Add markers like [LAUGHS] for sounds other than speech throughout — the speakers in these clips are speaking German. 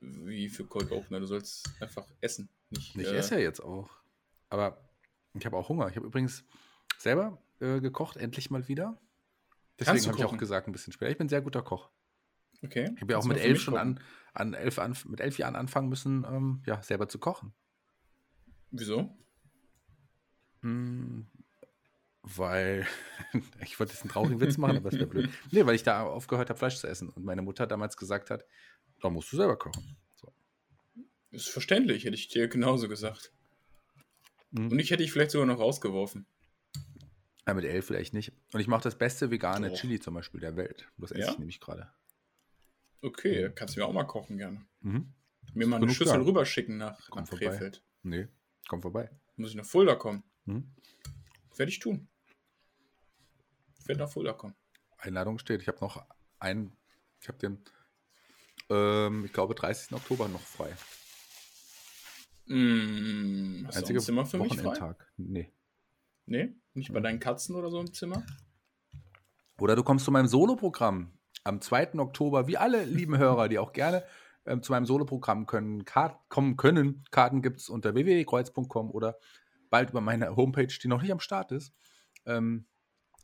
Wie für Cold Opener. Du sollst einfach essen. Nicht, Ich äh, esse ja jetzt auch. Aber ich habe auch Hunger. Ich habe übrigens selber äh, gekocht, endlich mal wieder. Deswegen habe ich auch gesagt, ein bisschen später. Ich bin ein sehr guter Koch. Okay. Ich habe ja auch mit elf schon an, an, elf an, mit elf Jahren anfangen müssen, ähm, ja, selber zu kochen. Wieso? Hm, weil [LAUGHS] ich wollte jetzt einen traurigen Witz machen, aber das wäre blöd. Nee, weil ich da aufgehört habe, Fleisch zu essen. Und meine Mutter damals gesagt hat, da musst du selber kochen. So. Ist verständlich, hätte ich dir genauso gesagt. Mhm. Und ich hätte dich vielleicht sogar noch rausgeworfen. Ja, mit elf vielleicht nicht. Und ich mache das beste vegane Doch. Chili zum Beispiel der Welt. Das esse Ja? ich nämlich gerade. Okay, kannst du mir auch mal kochen gerne. Mhm. Mir mal eine Schüssel da. rüberschicken nach, Komm nach vorbei. Krefeld. Nee, komm vorbei. Muss ich nach Fulda kommen? Mhm. Werde ich tun. Ich werde nach Fulda kommen. Einladung steht. Ich habe noch einen, ich habe den, ähm, ich glaube, 30. Oktober noch frei. Mm, hast du auch Einziger ein Zimmer für mich frei? Wochenendtag. Nee. Nee? Nicht bei deinen Katzen oder so im Zimmer? Oder du kommst zu meinem Soloprogramm am 2. Oktober, wie alle lieben Hörer, die auch gerne ähm, zu meinem Soloprogramm können, kommen können. Karten gibt es unter www.kreuz.com oder bald über meine Homepage, die noch nicht am Start ist, ähm,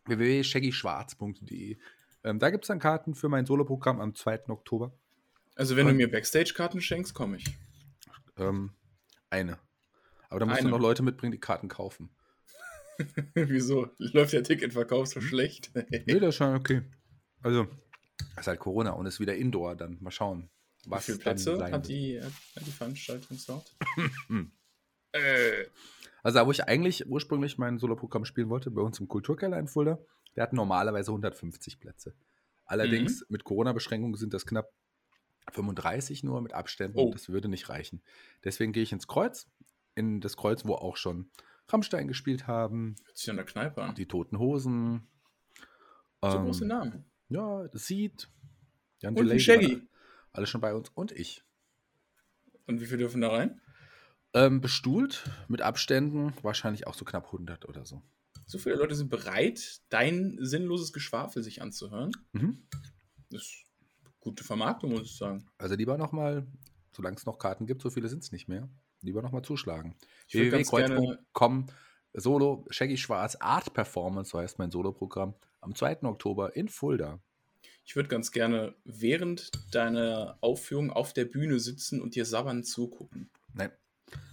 www.shaggyschwarz.de. Ähm, da gibt es dann Karten für mein Soloprogramm am 2. Oktober. Also wenn du Und- mir Backstage-Karten schenkst, komme ich. Ähm, eine. Aber da musst Eine. du noch Leute mitbringen, die Karten kaufen. [LAUGHS] Wieso? Läuft der Ticketverkauf Hm? so schlecht? [LAUGHS] Nee, das ist schon okay. Also, das ist halt Corona und ist wieder Indoor, dann mal schauen. Wie viele Plätze hat die, hat die Veranstaltung dort? Hm. [LAUGHS] äh, Also, da wo ich eigentlich ursprünglich mein Soloprogramm spielen wollte, bei uns im Kulturkeller in Fulda, der hat normalerweise 150 Plätze. Allerdings Mhm. mit Corona-Beschränkungen sind das knapp 35 nur mit Abständen. Oh. Das würde nicht reichen. Deswegen gehe ich ins Kreuz, in das Kreuz, wo auch schon Rammstein gespielt haben, hört sich an der Kneipe an. die Toten Hosen. so ähm, große Namen. Ja, das sieht. Jan Und Shaggy. Alle schon bei uns und ich. Und wie viele dürfen da rein? Ähm, bestuhlt mit Abständen, wahrscheinlich auch so knapp 100 oder so. So viele Leute sind bereit, dein sinnloses Geschwafel sich anzuhören. Mhm. Das gute Vermarktung, muss ich sagen. Also lieber nochmal, solange es noch Karten gibt, so viele sind es nicht mehr, lieber nochmal zuschlagen. Www.kreuz.com Solo Shaggy Schwarz Art Performance, so heißt mein Soloprogramm, am 2. Oktober in Fulda. ich würde ganz gerne während deiner Aufführung auf der Bühne sitzen und dir sabbern zugucken. Nein,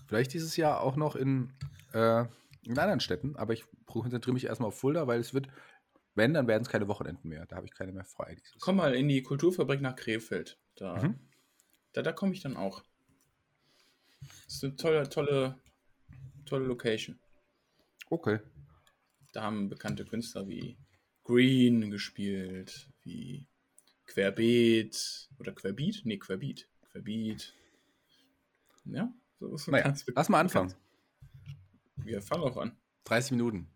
vielleicht dieses Jahr auch noch in, äh, in anderen Städten, aber ich konzentriere mich erstmal auf Fulda, weil es wird, wenn, dann werden es keine Wochenenden mehr. Da habe ich keine mehr frei. Komm mal in die Kulturfabrik nach Krefeld. Da, Mhm. da, da komme ich dann auch. Das ist eine tolle, tolle, tolle Location. Okay. Da haben bekannte Künstler wie Green gespielt, wie Querbeet oder Querbeat? Nee, Querbeat. Querbeat. Ja, so ist Naja, ganz lass mal anfangen. Wir fangen auch an. 30 Minuten.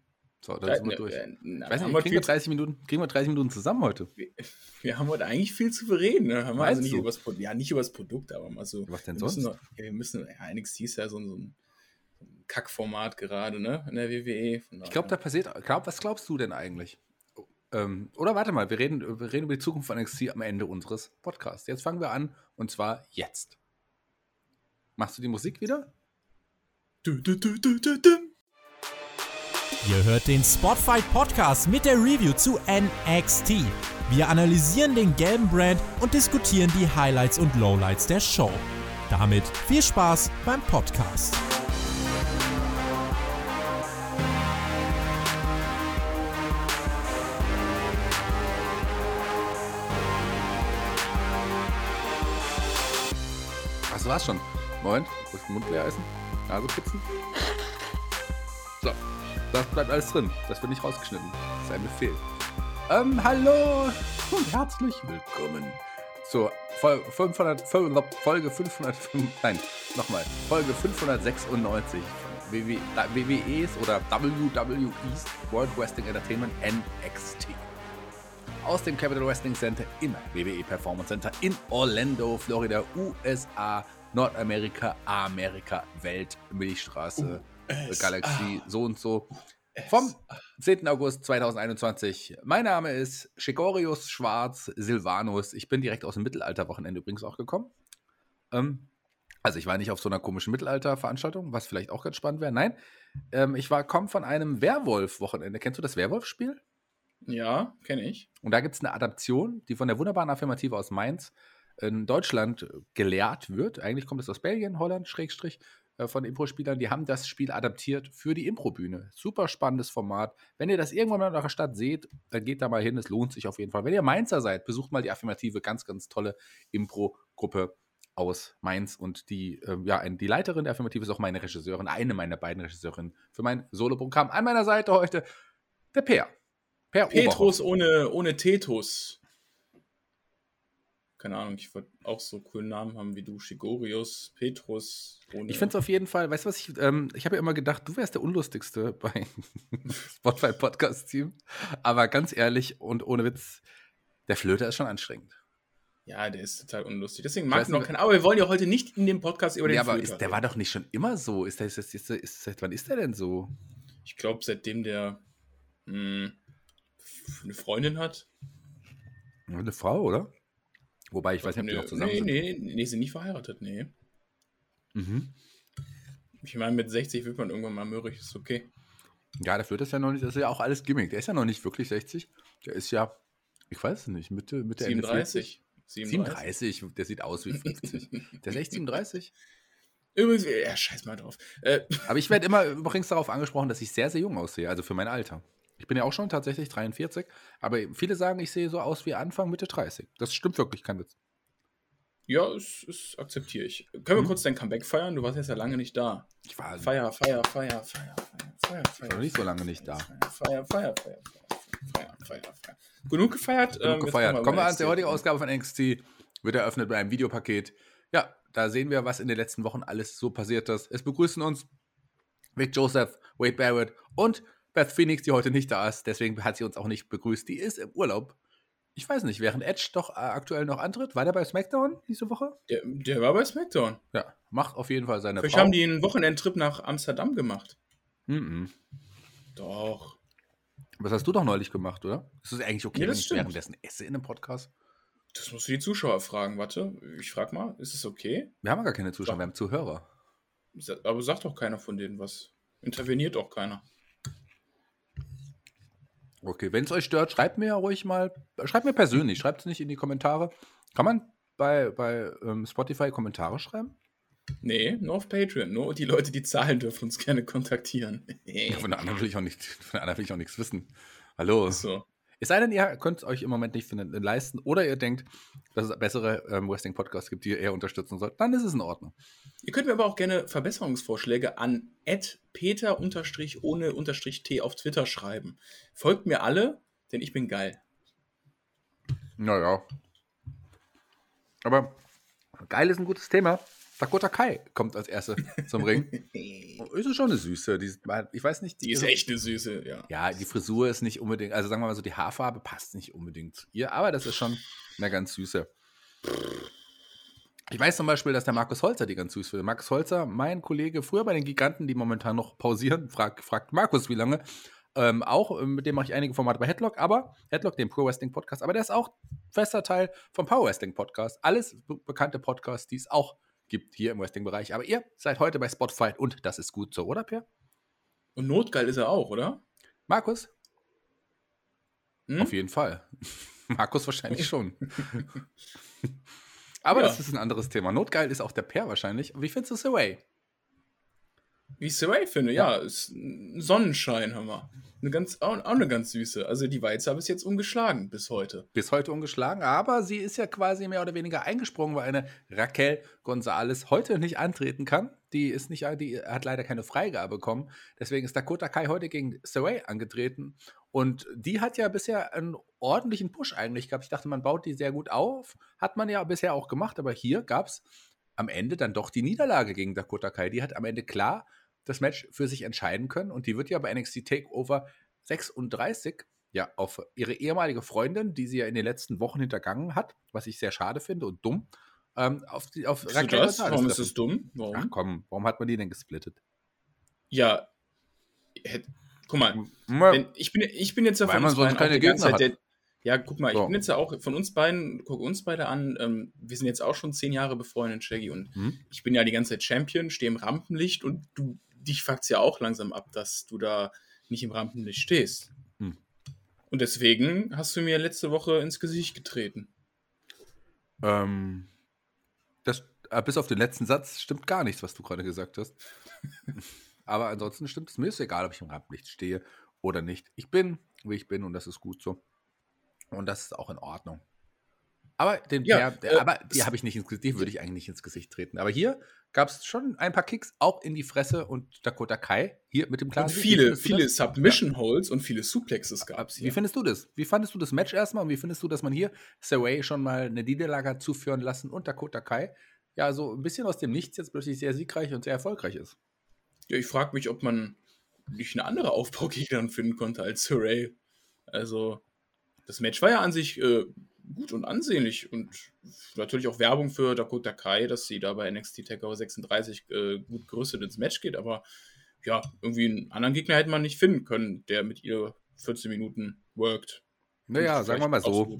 So, dann Äh, sind wir ne, durch. äh, na, Ich weiß nicht, kriegen wir, viel 30 Minuten, kriegen wir 30 Minuten zusammen heute? Wir, wir haben heute eigentlich viel zu bereden. Ne? Haben wir also nicht du? über das Produkt, ja, nicht über das Produkt, aber mal so. Was denn wir müssen sonst? Noch, ja, wir müssen, ja, NXT ist ja so ein, so ein so ein Kackformat gerade, ne? In der WWE. Ich glaube, da passiert. Glaub, was glaubst du denn eigentlich? Ähm, oder warte mal, wir reden, wir reden über die Zukunft von NXT am Ende unseres Podcasts. Jetzt fangen wir an und zwar jetzt. Machst du die Musik wieder? Du, du, du, du, du, du. Ihr hört den Spotfight Podcast mit der Review zu NXT. Wir analysieren den gelben Brand und diskutieren die Highlights und Lowlights der Show. Damit viel Spaß beim Podcast. Das war's schon. Moment, muss Mund leer essen? Nase putzen? Das bleibt alles drin. Das wird nicht rausgeschnitten. Das ist ein Befehl. Ähm, hallo und herzlich willkommen zur Fol 500, Fol- Folge 505, [LAUGHS] nein, nochmal, Folge 596 von WW, WWEs oder WWEs World Wrestling Entertainment NXT. Aus dem Capital Wrestling Center im WWE Performance Center in Orlando, Florida, USA, Nordamerika, Amerika, Welt, Milchstraße, Galaxie, so und so. Vom 10. August 2021. Mein Name ist Schigorius Schwarz Silvanus. Ich bin direkt aus dem Mittelalterwochenende übrigens auch gekommen. Ähm, also ich war nicht auf so einer komischen Mittelalter-Veranstaltung, was vielleicht auch ganz spannend wäre. Nein, ähm, ich war komm von einem Werwolf-Wochenende. Kennst du das Werwolf-Spiel? Ja, kenne ich. Und da gibt es eine Adaption, die von der wunderbaren Affirmative aus Mainz in Deutschland gelehrt wird. Eigentlich kommt es aus Belgien, Holland, Schrägstrich, von Impro-Spielern. Die haben das Spiel adaptiert für die Impro-Bühne. Super spannendes Format. Wenn ihr das irgendwann mal in eurer Stadt seht, dann geht da mal hin. Es lohnt sich auf jeden Fall. Wenn ihr Mainzer seid, besucht mal die Affirmative. Ganz, ganz tolle Impro-Gruppe aus Mainz. Und die, äh, ja, die Leiterin der Affirmative ist auch meine Regisseurin, eine meiner beiden Regisseurinnen für mein Solo-Programm. An meiner Seite heute der Peer. Per Petrus ohne, ohne Tetus. Keine Ahnung, ich wollte auch so coolen Namen haben wie du, Shigorius, Petrus. Ohne ich finde es auf jeden Fall, weißt du was, ich, ähm, ich habe ja immer gedacht, du wärst der Unlustigste [LAUGHS] bei Spotify Podcast Team. Aber ganz ehrlich und ohne Witz, der Flöter ist schon anstrengend. Ja, der ist total unlustig. Deswegen mag ich noch keinen. Aber wir wollen ja heute nicht in dem Podcast über den ja, aber Flöter ist, der war doch nicht schon immer so. Ist der, ist, ist, ist, seit wann ist der denn so? Ich glaube, seitdem der. Mh, hm, eine Freundin hat. Eine Frau, oder? Wobei, ich weiß nicht, ob die noch zusammen nee, sind. Nee, nee, sie nicht verheiratet, nee. Mhm. Ich meine, mit 60 wird man irgendwann mal mürrig, ist okay. Ja, der Flöter ist ja noch nicht, das ist ja auch alles Gimmick. Der ist ja noch nicht wirklich 60. Der ist ja, ich weiß es nicht, Mitte, Mitte 37. Ende 37. 37, der sieht aus wie 50. der ist echt 37. [LAUGHS] Übrigens, ja, scheiß mal drauf. Äh. Aber ich werde [LAUGHS] immer übrigens darauf angesprochen, dass ich sehr, sehr jung aussehe, also für mein Alter. Ich bin ja auch schon tatsächlich 43, aber viele sagen, ich sehe so aus wie Anfang, Mitte 30. Das stimmt wirklich, kein Witz. Ja, das, akzeptiere ich. Können wir hm? kurz dein Comeback feiern? Du warst jetzt ja lange nicht da. Ich war. Feier, Feier, Feier, Feier, Feier, Feier, Feier. Ich war nicht so lange nicht da. Feier, Feier, Feier, Feier, Feier, Feier, Feier. Genug gefeiert. Genug ähm, gefeiert. Kommen wir an der heutigen Ausgabe von NXT. Wird eröffnet mit einem Videopaket. Ja, da sehen wir, was in den letzten Wochen alles so passiert ist. Es begrüßen uns Vic Joseph, Wade Barrett und Beth Phoenix, die heute nicht da ist, deswegen hat sie uns auch nicht begrüßt. Die ist im Urlaub. Ich weiß nicht, während Edge doch äh, aktuell noch antritt. War der bei SmackDown diese Woche? Der, der war bei SmackDown. Ja, macht auf jeden Fall seine Vielleicht Frau. haben die einen Wochenendtrip nach Amsterdam gemacht. Mhm. Doch. Was hast du doch neulich gemacht, oder? Ist es eigentlich okay, ja, wenn ich stimmt. währenddessen esse in einem Podcast? Das musst du die Zuschauer fragen. Warte, ich frag mal, ist es okay? Wir haben gar keine Zuschauer, Doch. wir haben Zuhörer. Aber sagt doch keiner von denen was. Interveniert auch keiner. Okay, wenn es euch stört, schreibt mir ruhig mal, schreibt mir persönlich, schreibt es nicht in die Kommentare. Kann man bei, bei ähm, Spotify Kommentare schreiben? Nee, nur auf Patreon. Nur die Leute, die zahlen, dürfen uns gerne kontaktieren. ja, von der anderen will ich auch nicht, von der anderen will ich auch nichts wissen. Hallo. So. Es sei denn, ihr könnt es euch im Moment nicht leisten oder ihr denkt, dass es bessere ähm, Wrestling-Podcasts gibt, die ihr eher unterstützen sollt, dann ist es in Ordnung. Ihr könnt mir aber auch gerne Verbesserungsvorschläge an peter ohne t auf Twitter schreiben. Folgt mir alle, denn ich bin geil. Naja. Aber geil ist ein gutes Thema. Dakota Kai kommt als Erste zum Ring. [LAUGHS] ist es schon eine Süße. Die, ich weiß nicht. Die, die ist echt eine Süße, ja. Ja, die Frisur ist nicht unbedingt, also sagen wir mal so, die Haarfarbe passt nicht unbedingt zu ihr, aber das ist schon eine ganz Süße. Ich weiß zum Beispiel, dass der Markus Holzer die ganz süß findet. Markus Holzer, mein Kollege, früher bei den Giganten, die momentan noch pausieren, fragt, fragt Markus, wie lange. Ähm, auch, äh, mit dem mache ich einige Formate bei Headlock, aber Headlock, dem Pro Wrestling Podcast, aber der ist auch fester Teil vom Power Wrestling Podcast. Alles be bekannte Podcasts, die es auch gibt hier im Wrestling-Bereich. Aber ihr seid heute bei Spotify und das ist gut so, oder, Per? Und notgeil ist er auch, oder? Markus? Hm? Auf jeden Fall. [LAUGHS] Markus wahrscheinlich schon. [LAUGHS] Aber ja. das ist ein anderes Thema. Notgeil ist auch der Per wahrscheinlich. Wie findest du Saray? Wie ich Saray finde, ja. ja, ist ein Sonnenschein, hör mal. Eine ganz, auch, eine ganz süße. Also die Weiz habe ich jetzt ungeschlagen bis heute. Bis heute ungeschlagen, aber sie ist ja quasi mehr oder weniger eingesprungen, weil eine Raquel González heute nicht antreten kann. Die ist nicht, die hat leider keine Freigabe bekommen. Deswegen ist Dakota Kai heute gegen Saray angetreten. Und die hat ja bisher einen ordentlichen Push eigentlich gehabt. Ich dachte, man baut die sehr gut auf. Hat man ja bisher auch gemacht, aber hier gab es am Ende dann doch die Niederlage gegen Dakota Kai. Die hat am Ende klar das Match für sich entscheiden können. Und die wird ja bei NXT Takeover 36 ja auf ihre ehemalige Freundin, die sie ja in den letzten Wochen hintergangen hat, was ich sehr schade finde und dumm. Ähm, auf die, auf Raquel das? Warum ist es dumm? Warum? Ach komm, warum hat man die denn gesplittet? Ja, hätte, guck mal, wenn, ich, bin, ich bin jetzt davon Weil man sonst keine Gegner hat. Der, Ja, guck mal, ich So. bin jetzt ja auch von uns beiden, guck uns beide an, ähm, wir sind jetzt auch schon zehn Jahre befreundet, Shaggy, und Hm? ich bin ja die ganze Zeit Champion, stehe im Rampenlicht und du, dich fuckt's ja auch langsam ab, dass du da nicht im Rampenlicht stehst. Hm. Und deswegen hast du mir letzte Woche ins Gesicht getreten. Ähm, das, äh, bis auf den letzten Satz stimmt gar nichts, was du gerade gesagt hast. [LAUGHS] Aber ansonsten stimmt es. Mir ist egal, ob ich im Rampenlicht stehe oder nicht. Ich bin, wie ich bin und das ist gut so. Und das ist auch in Ordnung. Aber den Ja, der, äh, aber die habe ich nicht ins Gesicht, die würde ich eigentlich nicht ins Gesicht treten. Aber hier gab es schon ein paar Kicks, auch in die Fresse und Dakota Kai, hier mit dem klaren Und. Wie viele, viele? Submission Holds und viele Suplexes gab's Wie hier. findest du das? Wie fandest du das Match erstmal und wie findest du, dass man hier Saray schon mal eine Niederlage hat zuführen lassen und Dakota Kai ja so ein bisschen aus dem Nichts jetzt plötzlich sehr siegreich und sehr erfolgreich ist? Ja, ich frage mich, ob man nicht eine andere Aufbaugegnerin finden konnte als Hooray. Also, das Match war ja an sich äh, gut und ansehnlich und natürlich auch Werbung für Dakota Kai, dass sie da bei NXT TakeOver 36 äh, gut gerüstet ins Match geht, aber ja, irgendwie einen anderen Gegner hätte man nicht finden können, der mit ihr 14 Minuten worked. Naja, sagen wir mal so.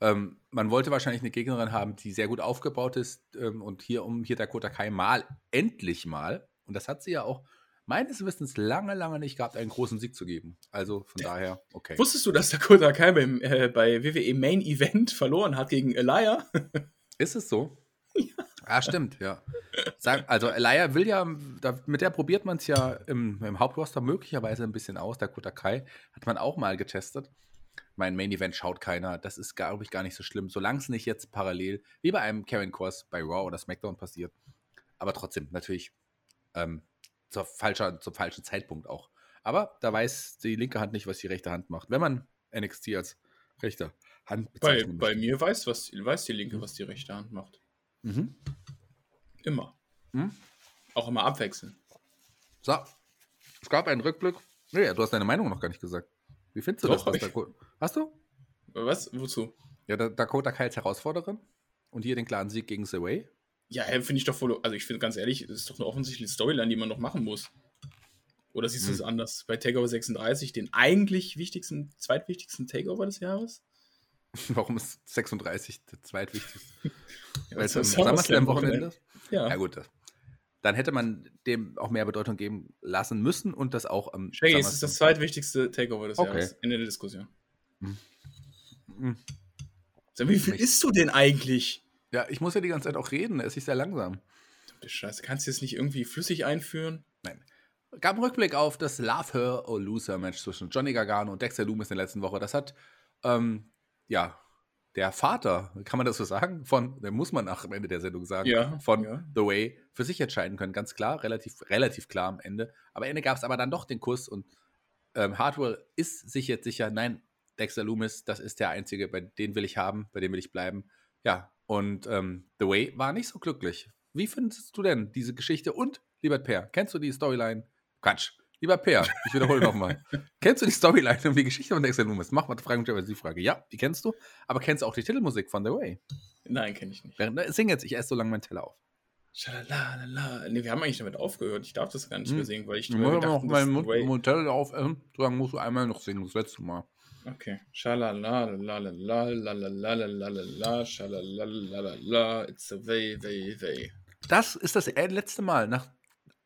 Ähm, man wollte wahrscheinlich eine Gegnerin haben, die sehr gut aufgebaut ist ähm, und hier um hier Dakota Kai mal, endlich mal, und das hat sie ja auch meines Wissens lange, lange nicht gehabt, einen großen Sieg zu geben. Also von daher, okay. Wusstest du, dass Dakota Kai beim, äh, bei WWE Main Event [LAUGHS] verloren hat gegen Elia? [LAUGHS] Ist es so? Ja, stimmt, ja. Sag, also Elia will ja, da, mit der probiert man es ja im, im Hauptroster möglicherweise ein bisschen aus. Dakota Kai hat man auch mal getestet. Mein Main Event schaut keiner. Das ist, glaube ich, gar nicht so schlimm, solange es nicht jetzt parallel wie bei einem Karen Cross bei Raw oder SmackDown passiert. Aber trotzdem, natürlich ähm, zur falscher, zum falschen Zeitpunkt auch. Aber da weiß die linke Hand nicht, was die rechte Hand macht. Wenn man NXT als rechte Hand Bei, bei mir weiß, was, weiß die Linke, was die rechte Hand macht. Mhm. Immer. Mhm. Auch immer abwechseln. So, es gab einen Rückblick. Nee, du hast deine Meinung noch gar nicht gesagt. Wie findest du Doch, das? Was. Dakota, hast du? Was? Wozu? Ja, da- Dakota Kai als Herausforderin und hier den klaren Sieg gegen Way. Ja, finde ich doch voll. Also, ich finde ganz ehrlich, das ist doch eine offensichtliche Storyline, die man noch machen muss. Oder siehst du es Hm. anders? Bei Takeover 36, den eigentlich wichtigsten, zweitwichtigsten Takeover des Jahres? [LAUGHS] Warum ist 36 der zweitwichtigste? [LAUGHS] Ja, Weil es am SummerSlam SummerSlam-Wochenende ist? Ja. Ja, gut. Dann hätte man dem auch mehr Bedeutung geben lassen müssen und das auch am Shaggy, es ist das zweitwichtigste Takeover des Okay. Jahres. Ende der Diskussion. Mhm. Sag, wie viel Nicht. isst du denn eigentlich? Ja, ich muss ja die ganze Zeit auch reden, es ist sehr langsam. Verdammte Scheiße, kannst du jetzt nicht irgendwie flüssig einführen? gab einen Rückblick auf das Love Her or Lose Her Match zwischen Johnny Gargano und Dexter Loomis in der letzten Woche. Das hat, ähm, ja, der Vater, kann man das so sagen, von, der muss man nach am Ende der Sendung sagen, Ja, von ja. The Way für sich entscheiden können. Ganz klar, relativ, relativ klar am Ende. Aber am Ende gab es aber dann doch den Kuss und ähm, Hardwell ist sich jetzt sicher, nein, Dexter Loomis, das ist der Einzige, bei den will ich haben, bei dem will ich bleiben. Ja, und ähm, The Way war nicht so glücklich. Wie findest du denn diese Geschichte? Und, lieber Per, kennst du die Storyline? Quatsch. Lieber Per, ich wiederhole nochmal. [LAUGHS] kennst du die Storyline und die Geschichte von Dexter Loomis? Mach mal Fragen die Frage. Ja, die kennst du. Aber kennst du auch die Titelmusik von The Way? Nein, kenne ich nicht. Na, sing jetzt, ich esse so lange meinen Teller auf. Schalalala. Nee, wir haben eigentlich damit aufgehört. Ich darf das gar nicht Hm. mehr singen, weil ich Ich immer muss gedacht noch meinen Mund, Mund Teller aufessen. Solange musst du einmal noch singen, das letzte Mal. Okay. Schalala, lalala, lalala, lalala, schalalala, it's a way, way, way. Das ist das letzte Mal. Nach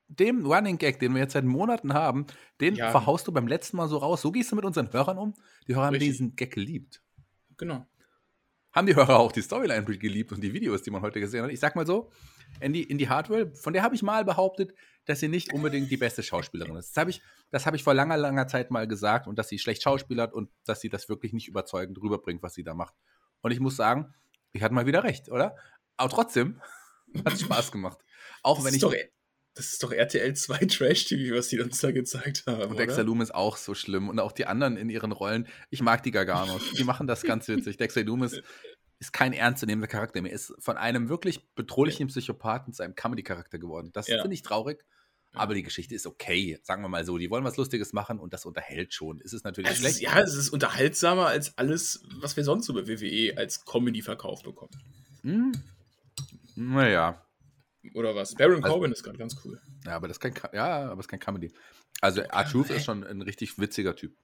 dem Running Gag, den wir jetzt seit Monaten haben, den ja. verhaust du beim letzten Mal so raus. So gehst du mit unseren Hörern um. Die Hörer Richtig. haben diesen Gag geliebt. Genau. Haben die Hörer auch die Storyline geliebt und die Videos, die man heute gesehen hat. Ich sag mal so, Andy, Indy Hardwell, von der habe ich mal behauptet, dass sie nicht unbedingt die beste Schauspielerin ist. Das habe ich, das hab ich vor langer, langer Zeit mal gesagt und dass sie schlecht schauspielert und dass sie das wirklich nicht überzeugend rüberbringt, was sie da macht. Und ich muss sagen, ich hatte mal wieder recht, oder? Aber trotzdem [LAUGHS] hat es Spaß gemacht. Auch Das wenn ist, ich. doch, das ist doch RTL 2 [LAUGHS] Trash-TV, was die uns da gezeigt haben. Und Dexter oder? Loomis auch so schlimm. Und auch die anderen in ihren Rollen. Ich mag die Garganos. Die machen das ganz witzig. Dexter Loomis ist kein ernstzunehmender Charakter mehr. Ist von einem wirklich bedrohlichen Psychopathen zu einem Comedy-Charakter geworden. Das Ja. finde ich traurig. Aber die Geschichte ist okay, sagen wir mal so. Die wollen was Lustiges machen und das unterhält schon. Es ist natürlich Also es ist, schlecht. ja, es ist unterhaltsamer als alles, was wir sonst so bei WWE als Comedy verkauft bekommen. Hm. Naja. Oder was? Baron Also- Corbin ist gerade ganz cool. Ja, aber das ist kein, ja, aber es ist kein Comedy. Also, R-Truth ist schon ein richtig witziger Typ.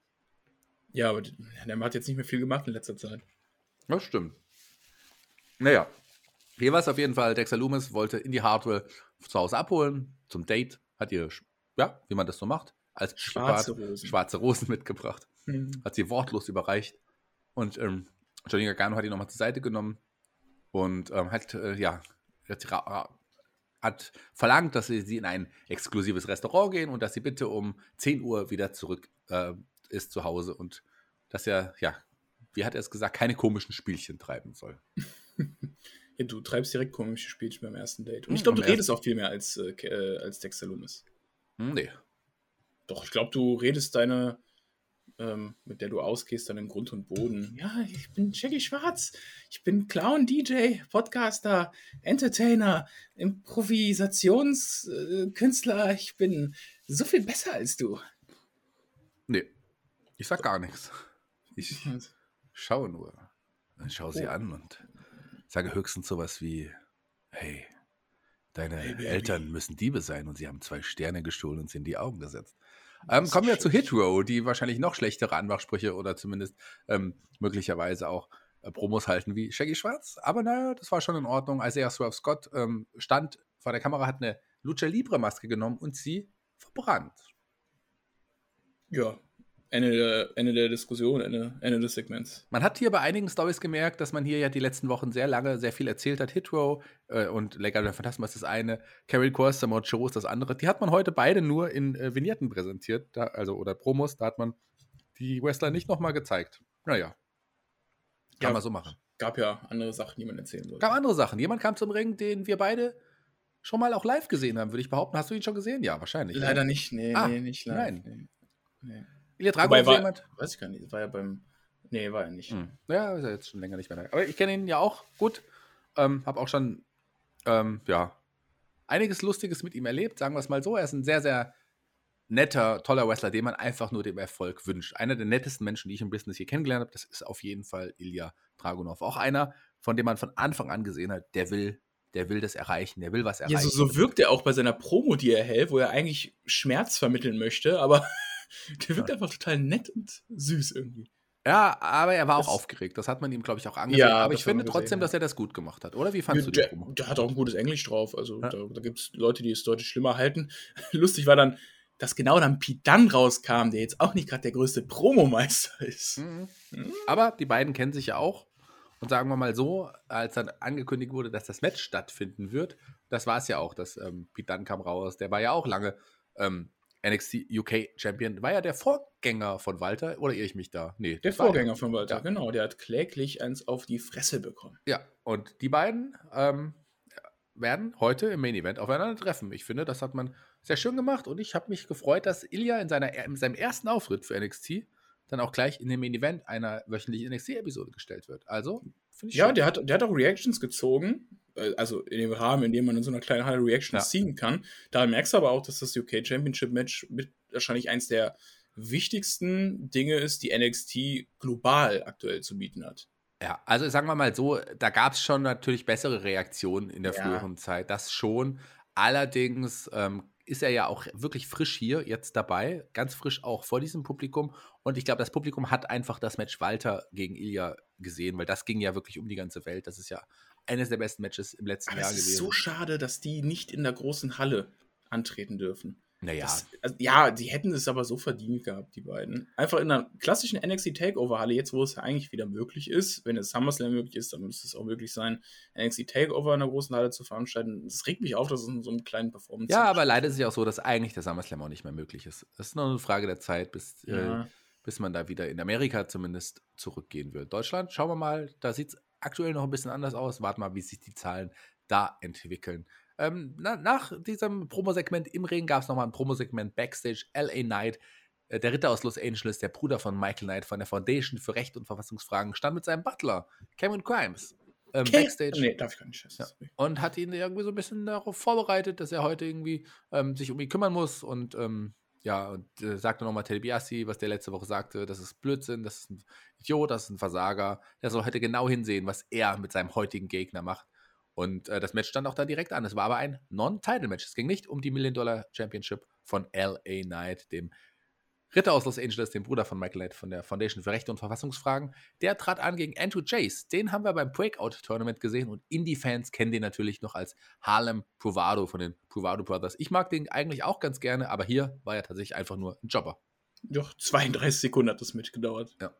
Ja, aber der hat jetzt nicht mehr viel gemacht in letzter Zeit. Das stimmt. Naja, hier war es auf jeden Fall. Dexter Loomis wollte Indy Hardware zu Hause abholen, zum Date. Hat ihr, ja, wie man das so macht, als Schwarze Rosen. schwarze Rosen [LAUGHS] mitgebracht. Mhm. Hat sie wortlos überreicht. Und ähm, Johnny Gargano hat ihn nochmal zur Seite genommen und ähm, hat, äh, ja, hat, hat verlangt, dass sie, sie in ein exklusives Restaurant gehen und dass sie bitte um 10 Uhr wieder zurück äh, ist zu Hause und dass er, ja, wie hat er es gesagt, keine komischen Spielchen treiben soll. [LAUGHS] Ja, du treibst direkt komische Spielchen beim ersten Date. Und ich glaube, du redest auch viel mehr als, äh, äh, als Dexter Loomis. Hm, nee. Doch, ich glaube, du redest deine, ähm, mit der du ausgehst, dann im Grund und Boden. Ja, ich bin Jackie Schwarz. Ich bin Clown, DJ, Podcaster, Entertainer, Improvisationskünstler. Ich bin so viel besser als du. Nee. Ich sag gar nichts. Ich [LAUGHS] schaue nur. Ich schaue sie Oh. an und sage höchstens sowas wie: Hey, deine Hey. Eltern müssen Diebe sein und sie haben zwei Sterne gestohlen und sie in die Augen gesetzt. Ähm, ist kommen wir zu schlecht. Hit Row, die wahrscheinlich noch schlechtere Anmachsprüche oder zumindest ähm, möglicherweise auch äh, Promos halten wie Shaggy Schwarz. Aber naja, das war schon in Ordnung. Isaiah Swerve Scott ähm, stand vor der Kamera, hat eine Lucha Libre Maske genommen und sie verbrannt. Ja, Ende der, Ende der Diskussion, Ende, Ende des Segments. Man hat hier bei einigen Stories gemerkt, dass man hier ja die letzten Wochen sehr lange sehr viel erzählt hat. Hitro äh, und Legado Phantasma ist das eine, Carol Course, Samoa Joe ist das andere. Die hat man heute beide nur in äh, Vignetten präsentiert, da, also oder Promos. Da hat man die Wrestler nicht nochmal gezeigt. Naja, kann Ja. man so machen. Gab ja andere Sachen, die man erzählen wollte. Gab andere Sachen. Jemand kam zum Ring, den wir beide schon mal auch live gesehen haben, würde ich behaupten. Hast du ihn schon gesehen? Ja, wahrscheinlich. Leider ne? nicht, nee, Ah, nee, nicht live. nein. Nee. Nee. Ilya Dragunov Wobei, war, jemand? weiß ich gar nicht, war ja beim, nee, war er nicht. Hm. Ja, ist ja jetzt schon länger nicht mehr da. Aber ich kenne ihn ja auch gut. Ähm, habe auch schon, ähm, ja, einiges Lustiges mit ihm erlebt, sagen wir es mal so. Er ist ein sehr, sehr netter, toller Wrestler, dem man einfach nur dem Erfolg wünscht. Einer der nettesten Menschen, die ich im Business hier kennengelernt habe, das ist auf jeden Fall Ilya Dragunov. Auch einer, von dem man von Anfang an gesehen hat, der will, der will das erreichen, der will was erreichen. Ja, so, so wirkt er auch bei seiner Promo, die er hält, wo er eigentlich Schmerz vermitteln möchte, aber der wirkt einfach total nett und süß irgendwie. Ja, aber er war auch Das- aufgeregt. Das hat man ihm, glaube ich, auch angesehen. Ja, aber das ich finde gesehen, trotzdem, ja. dass er das gut gemacht hat. Oder wie fandest du die der, Promo? der hat auch ein gutes Englisch drauf. Also Ja. da, da gibt es Leute, die es deutlich schlimmer halten. [LAUGHS] Lustig war dann, dass genau dann Pete Dunne rauskam, der jetzt auch nicht gerade der größte Promomeister ist. Mhm. Mhm. Aber die beiden kennen sich ja auch. Und sagen wir mal so, als dann angekündigt wurde, dass das Match stattfinden wird, das war es ja auch, dass ähm, Pete Dunne kam raus. Der war ja auch lange ähm, NXT UK Champion. War ja der Vorgänger von Walter, oder irre ich mich da? Nee. Der er. Vorgänger von Walter, Ja. genau. Der hat kläglich eins auf die Fresse bekommen. Ja, und die beiden ähm, werden heute im Main Event aufeinander treffen. Ich finde, das hat man sehr schön gemacht und ich habe mich gefreut, dass Ilya in, seiner, in seinem ersten Auftritt für NXT dann auch gleich in dem Main Event einer wöchentlichen NXT-Episode gestellt wird. Also, finde ich Ja, schön. der hat, der hat auch Reactions gezogen. Äh, Also in dem Rahmen, in dem man in so einer kleinen Halle Reactions ziehen kann. Da merkst du aber auch, dass das UK Championship Match mit wahrscheinlich eins der wichtigsten Dinge ist, die NXT global aktuell zu bieten hat. Ja, also sagen wir mal so, da gab es schon natürlich bessere Reaktionen in der Ja. früheren Zeit, das schon. Allerdings ähm, ist er ja auch wirklich frisch hier jetzt dabei, ganz frisch auch vor diesem Publikum. Und ich glaube, das Publikum hat einfach das Match Walter gegen Ilya gesehen, weil das ging ja wirklich um die ganze Welt. Das ist ja eines der besten Matches im letzten Aber Jahr es ist gewesen. so schade, dass die nicht in der großen Halle antreten dürfen. naja, Das, also, ja, die hätten es aber so verdient gehabt, die beiden. Einfach in einer klassischen NXT Takeover Halle, jetzt wo es ja eigentlich wieder möglich ist, wenn es SummerSlam möglich ist, dann müsste es auch möglich sein, NXT Takeover in einer großen Halle zu veranstalten. Es regt mich auf, dass es in so einem kleinen Performance ja, aber leider ist es ja auch so, dass eigentlich der SummerSlam auch nicht mehr möglich ist. Es ist nur eine Frage der Zeit, bis, äh, Ja. bis man da wieder in Amerika zumindest zurückgehen wird. Deutschland, schauen wir mal, da sieht es aktuell noch ein bisschen anders aus. Warten mal, wie sich die Zahlen da entwickeln. Ähm, na, nach diesem Promosegment im Ring gab es nochmal ein Promosegment Backstage. LA Knight, äh, der Ritter aus Los Angeles, der Bruder von Michael Knight von der Foundation für Recht und Verfassungsfragen, stand mit seinem Butler, Cameron Grimes, ähm, Okay. Backstage Nee, darf ich gar nicht. Ja. und hat ihn irgendwie so ein bisschen darauf vorbereitet, dass er heute irgendwie ähm, sich um ihn kümmern muss und ähm, ja, und äh, sagte nochmal Ted Biassi, was der letzte Woche sagte, das ist Blödsinn, das ist ein Idiot, das ist ein Versager. Der soll heute genau hinsehen, was er mit seinem heutigen Gegner macht. Und äh, das Match stand auch da direkt an. Es war aber ein Non-Title-Match. Es ging nicht um die Million-Dollar-Championship von LA Knight, dem Ritter aus Los Angeles, den Bruder von Michael Knight von der Foundation für Rechte und Verfassungsfragen, der trat an gegen Andrew Chase. Den haben wir beim Breakout-Tournament gesehen und Indie-Fans kennen den natürlich noch als Harlem Provado von den Provado Brothers. Ich mag den eigentlich auch ganz gerne, aber hier war er tatsächlich einfach nur ein Jobber. Doch, 32 Sekunden hat das mitgedauert. Ja.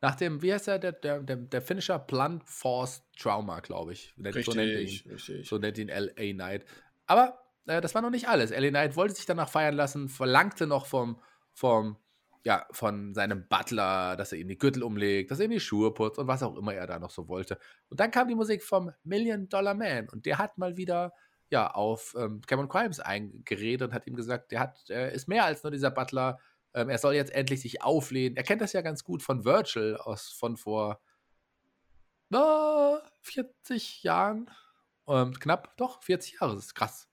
Nach dem, wie heißt der, der, der, der, der Finisher? Blunt Force Trauma, glaube ich. Richtig, so nennt, ihn, richtig. so nennt ihn LA Knight. Aber äh, das war noch nicht alles. LA Knight wollte sich danach feiern lassen, verlangte noch vom, vom, ja, von seinem Butler, dass er ihm die Gürtel umlegt, dass er ihm die Schuhe putzt und was auch immer er da noch so wollte. Und dann kam die Musik vom Million Dollar Man und der hat mal wieder ja, auf ähm, Cameron Crimes eingeredet und hat ihm gesagt, der hat, er ist mehr als nur dieser Butler. Ähm, er soll jetzt endlich sich auflehnen. Er kennt das ja ganz gut von Virgil aus von vor äh, 40 Jahren. Ähm, knapp, doch, 40 Jahre, das ist krass.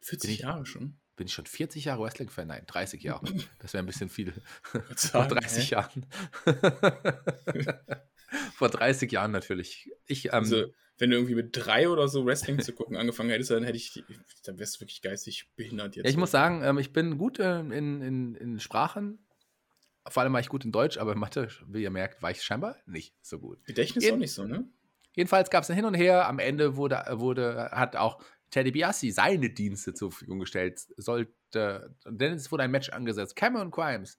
40 ich- Jahre schon. Bin ich schon 40 Jahre Wrestling-Fan? Nein, 30 Jahre. [LAUGHS] Das wäre ein bisschen viel. [LAUGHS] Vor sagen, 30 hä? Jahren. [LAUGHS] Vor 30 Jahren natürlich. Ich, ähm, Also, wenn du irgendwie mit drei oder so Wrestling zu gucken angefangen hättest, dann hätte ich, dann wärst du wirklich geistig behindert jetzt. ja, ich muss sagen, ähm, ich bin gut äh, in, in, in Sprachen. Vor allem war ich gut in Deutsch, aber in Mathe, wie ihr merkt, war ich scheinbar nicht so gut. Gedächtnis Eben. auch nicht so, ne? Jedenfalls gab es ein Hin und Her. Am Ende wurde, wurde, hat auch Teddy Biassi seine Dienste zur Verfügung gestellt. Sollte, denn es wurde ein Match angesetzt. Cameron Crimes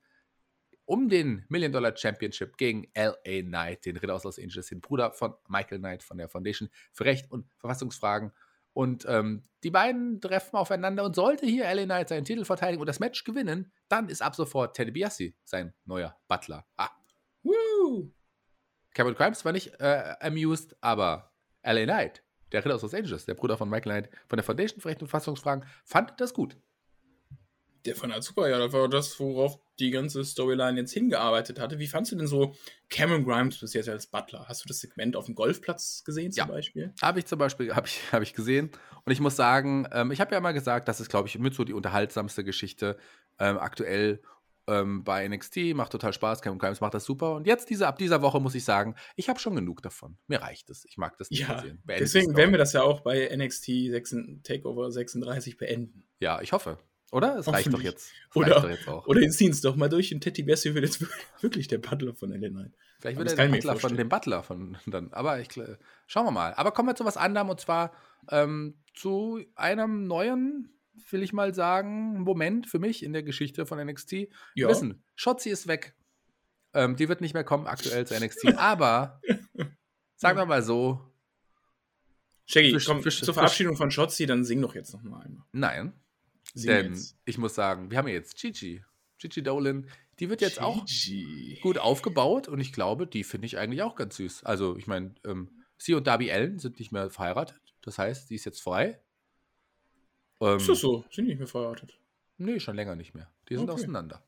um den Million Dollar Championship gegen L.A. Knight, den Ritter aus Los Angeles, den Bruder von Michael Knight von der Foundation für Recht und Verfassungsfragen. Und ähm, die beiden treffen aufeinander und sollte hier L.A. Knight seinen Titel verteidigen und das Match gewinnen, dann ist ab sofort Teddy Biassi sein neuer Butler. Ah, Woo! Cameron Crimes war nicht äh, amused, aber L.A. Knight, der Ritter aus Los Angeles, der Bruder von Michael Knight von der Foundation für Recht und Verfassungsfragen, fand das gut. Der fand das super, ja, das war das, worauf die ganze Storyline jetzt hingearbeitet hatte. Wie fandst du denn so Cameron Grimes bis jetzt als Butler? Hast du das Segment auf dem Golfplatz gesehen zum Ja. Beispiel? Habe ich zum Beispiel hab ich, hab ich gesehen. Und ich muss sagen, ähm, ich habe ja mal gesagt, das ist, glaube ich, mit so die unterhaltsamste Geschichte ähm, aktuell ähm, bei NXT. Macht total Spaß. Cameron Grimes macht das super. Und jetzt, diese, ab dieser Woche, muss ich sagen, ich habe schon genug davon. Mir reicht es. Ich mag das nicht mehr Ja, sehen. Beendet deswegen werden wir das ja auch bei NXT 6, Takeover 36 beenden. Ja, ich hoffe. Oder? Es reicht doch jetzt. Es Oder- reicht doch jetzt auch. Oder jetzt ziehen es doch mal durch und Teddy Bessie wird jetzt [LAUGHS] wirklich der Butler von LA Knight. Vielleicht wird er der Butler von dem Butler von [LAUGHS] dann. Aber ich schauen wir mal. Aber kommen wir zu was anderem und zwar ähm, zu einem neuen, will ich mal sagen, Moment für mich in der Geschichte von NXT. Wir Ja. wissen, Shotzi ist weg. Ähm, die wird nicht mehr kommen aktuell zu NXT. [LAUGHS] aber sagen wir mal so, Shaggy, Fisch- komm, Fisch- zur Verabschiedung von Shotzi, dann sing doch jetzt noch mal einmal. nein. Sing denn jetzt. ich muss sagen, wir haben jetzt Gigi. Gigi Dolan. Die wird jetzt auch Gigi. gut aufgebaut und ich glaube, die finde ich eigentlich auch ganz süß. Also, ich meine, ähm, sie und Darby Allen sind nicht mehr verheiratet. Das heißt, die ist jetzt frei. Ähm, Ist das so? Sind die nicht mehr verheiratet? Nee, schon länger nicht mehr. Die sind Okay. auseinander.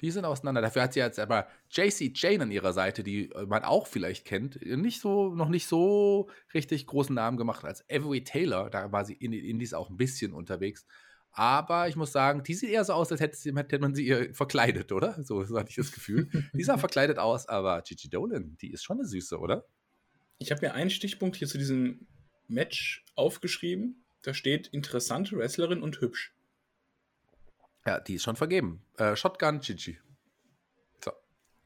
Die sind auseinander. Dafür hat sie jetzt aber JC Jane an ihrer Seite, die äh, man auch vielleicht kennt. Nicht so, noch nicht so richtig großen Namen gemacht als Avery Taylor. Da war sie in den Indies auch ein bisschen unterwegs. Aber ich muss sagen, die sieht eher so aus, als hätte, sie, hätte man sie ihr verkleidet, oder? So, so hatte ich das Gefühl. die sah [LAUGHS] verkleidet aus, aber Gigi Dolan, die ist schon eine Süße, oder? Ich habe mir einen Stichpunkt hier zu diesem Match aufgeschrieben. Da steht interessante Wrestlerin und hübsch. Ja, die ist schon vergeben. Äh, Shotgun Gigi. So,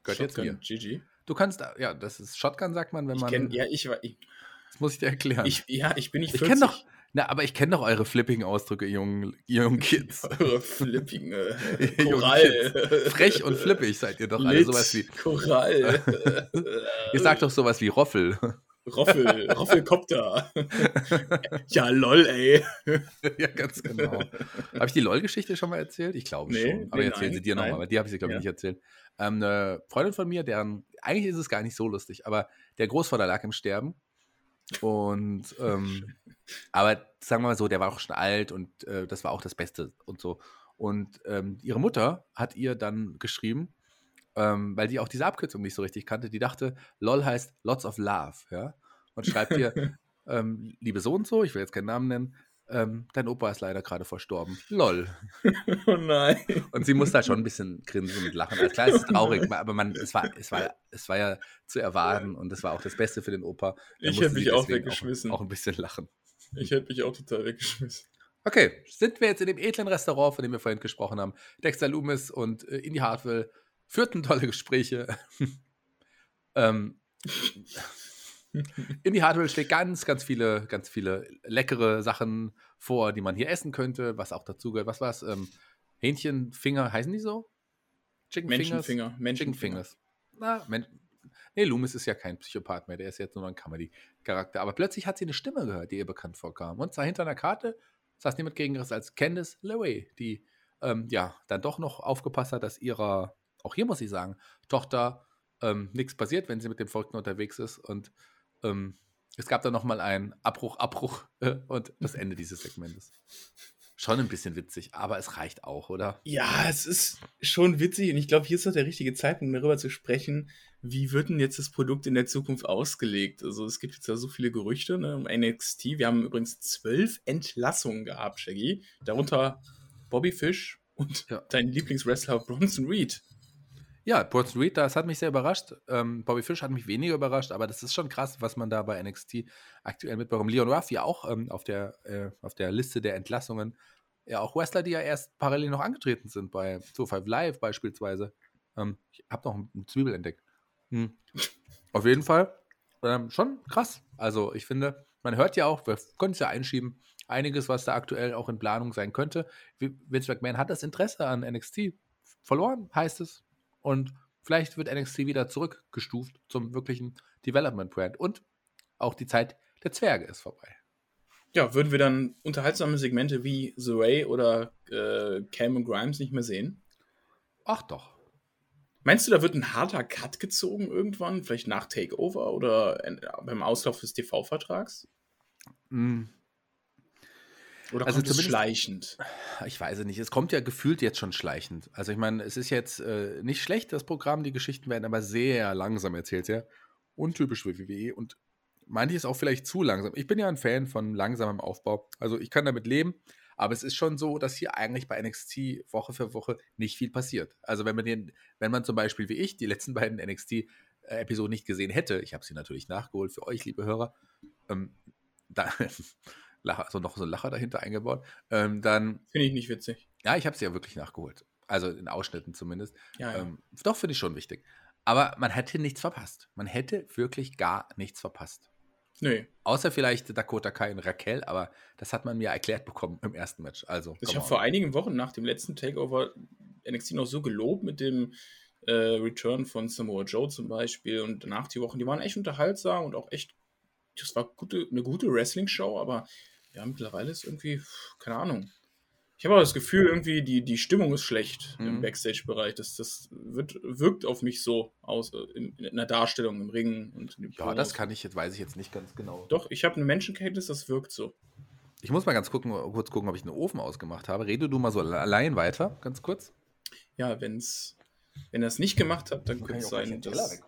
gehört jetzt Shotgun mir. Gigi. Du kannst, ja, das ist Shotgun, sagt man, wenn Ich man. kenn, ja, ich, war- ich, Das muss ich dir erklären. ich, ja, ich bin nicht Ich 40. kenne doch, na, aber ich kenne doch eure flippigen Ausdrücke, ihr jungen, jungen Kids. [LAUGHS] Eure flippigen äh, [LAUGHS] Korall. Frech und flippig seid ihr doch alle. Sowas wie, Korall. [LAUGHS] ihr sagt doch sowas wie Roffel. Roffel, [LAUGHS] Roffelkopter. ja, lol, ey. [LAUGHS] ja, ganz genau. Habe ich die LOL-Geschichte schon mal erzählt? Ich glaube Nee, schon. Aber nee, ich erzähle sie nein, dir nochmal, nein. weil die habe ich sie, glaube ich, Ja. nicht erzählt. Ähm, eine Freundin von mir, deren, eigentlich ist es gar nicht so lustig, aber der Großvater lag im Sterben. Und, [LAUGHS] ähm, aber sagen wir mal so, der war auch schon alt und äh, das war auch das Beste und so. Und ähm, ihre Mutter hat ihr dann geschrieben, ähm, weil die auch diese Abkürzung nicht so richtig kannte, die dachte, LOL heißt Lots of Love, ja. Und schreibt ihr, [LAUGHS] ähm, liebe so und so, ich will jetzt keinen Namen nennen, ähm, dein Opa ist leider gerade verstorben. LOL. [LAUGHS] Oh nein. Und sie muss da schon ein bisschen grinsen und lachen. Also klar, es ist traurig, [LAUGHS] aber man, es war, es war, es war ja zu erwarten und es war auch das Beste für den Opa. Da Ich hätte mich auch weggeschmissen. Auch, auch ein bisschen lachen. Ich hätte mich auch total weggeschmissen. Okay, sind wir jetzt in dem edlen Restaurant, von dem wir vorhin gesprochen haben. Dexter Loomis und äh, Indy Hartwell führten tolle Gespräche. [LAUGHS] ähm, Indy Hartwell schlägt ganz, ganz viele, ganz viele leckere Sachen vor, die man hier essen könnte, was auch dazu gehört. Was war es? Ähm, Hähnchenfinger, heißen die so? Chicken Menschenfinger. Chicken Fingers. Na, Men nee, Loomis ist ja kein Psychopath mehr, der ist jetzt nur ein Comedy-Charakter. Aber plötzlich hat sie eine Stimme gehört, die ihr bekannt vorkam. Und zwar hinter einer Karte saß niemand geringeres als Candice LeRae, die ähm, ja dann doch noch aufgepasst hat, dass ihrer, auch hier muss ich sagen, Tochter ähm, nichts passiert, wenn sie mit dem Volken unterwegs ist. Und ähm, es gab dann nochmal einen Abbruch, Abbruch [LAUGHS] äh, und das Ende dieses Segmentes. Schon ein bisschen witzig, aber es reicht auch, oder? Ja, es ist schon witzig und ich glaube, hier ist doch der richtige Zeitpunkt, darüber zu sprechen, wie wird denn jetzt das Produkt in der Zukunft ausgelegt? Also es gibt jetzt ja so viele Gerüchte ne, um NXT. Wir haben übrigens zwölf Entlassungen gehabt, Shaggy. Darunter Bobby Fish und ja. dein Lieblingswrestler Bronson Reed. Ja, Bronson Reed, das hat mich sehr überrascht. Ähm, Bobby Fish hat mich weniger überrascht, aber das ist schon krass, was man da bei NXT aktuell mitbekommt. Leon Ruff ja auch ähm, auf, der, äh, auf der Liste der Entlassungen. Ja, auch Wrestler, die ja erst parallel noch angetreten sind, bei 25 Live beispielsweise. Ähm, ich habe noch einen Zwiebel entdeckt. Hm. Auf jeden Fall ähm, schon krass. Also ich finde, man hört ja auch, wir können es ja einschieben, einiges, was da aktuell auch in Planung sein könnte. Vince McMahon hat das Interesse an NXT verloren, heißt es. Und vielleicht wird NXT wieder zurückgestuft zum wirklichen Development Brand. Und auch die Zeit der Zwerge ist vorbei. Ja, würden wir dann unterhaltsame Segmente wie The Ray oder äh, Cam und Grimes nicht mehr sehen? Ach doch. Meinst du, da wird ein harter Cut gezogen irgendwann? Vielleicht nach Takeover oder beim Auslauf des TV-Vertrags? Mm. Oder also es schleichend? Ich weiß es nicht. Es kommt ja gefühlt jetzt schon schleichend. Also ich meine, es ist jetzt äh, nicht schlecht, das Programm, die Geschichten werden aber sehr langsam erzählt, ja. Untypisch für WWE und manches auch vielleicht zu langsam. Ich bin ja ein Fan von langsamem Aufbau. Also ich kann damit leben. Aber es ist schon so, dass hier eigentlich bei NXT Woche für Woche nicht viel passiert. Also wenn man den, wenn man zum Beispiel wie ich die letzten beiden NXT-Episoden nicht gesehen hätte, ich habe sie natürlich nachgeholt für euch, liebe Hörer, ähm, da, [LAUGHS] also noch so ein Lacher dahinter eingebaut, ähm, dann. Finde ich nicht witzig. Ja, ich habe sie ja wirklich nachgeholt. Also in Ausschnitten zumindest. Ja, ja. Ähm, doch, finde ich schon wichtig. Aber man hätte nichts verpasst. Man hätte wirklich gar nichts verpasst. Nee. Außer vielleicht Dakota Kai und Raquel, aber das hat man mir erklärt bekommen im ersten Match. Also, ich habe vor einigen Wochen nach dem letzten Takeover NXT noch so gelobt mit dem äh, Return von Samoa Joe zum Beispiel und danach die Wochen, die waren echt unterhaltsam und auch echt, das war gute, eine gute Wrestling-Show, aber ja, mittlerweile ist irgendwie, keine Ahnung, ich habe auch das Gefühl, irgendwie die, die Stimmung ist schlecht mhm. im Backstage-Bereich. Das, das wird, wirkt auf mich so aus, äh, in, in der Darstellung im Ring und Ja, das kann ich jetzt, weiß ich jetzt nicht ganz genau. Doch, ich habe eine Menschenkenntnis, das wirkt so. Ich muss mal ganz gucken, kurz gucken, ob ich einen Ofen ausgemacht habe. Rede du mal so allein weiter, ganz kurz. Ja, wenn's, wenn er es nicht gemacht hat, dann könnte es sein, dass.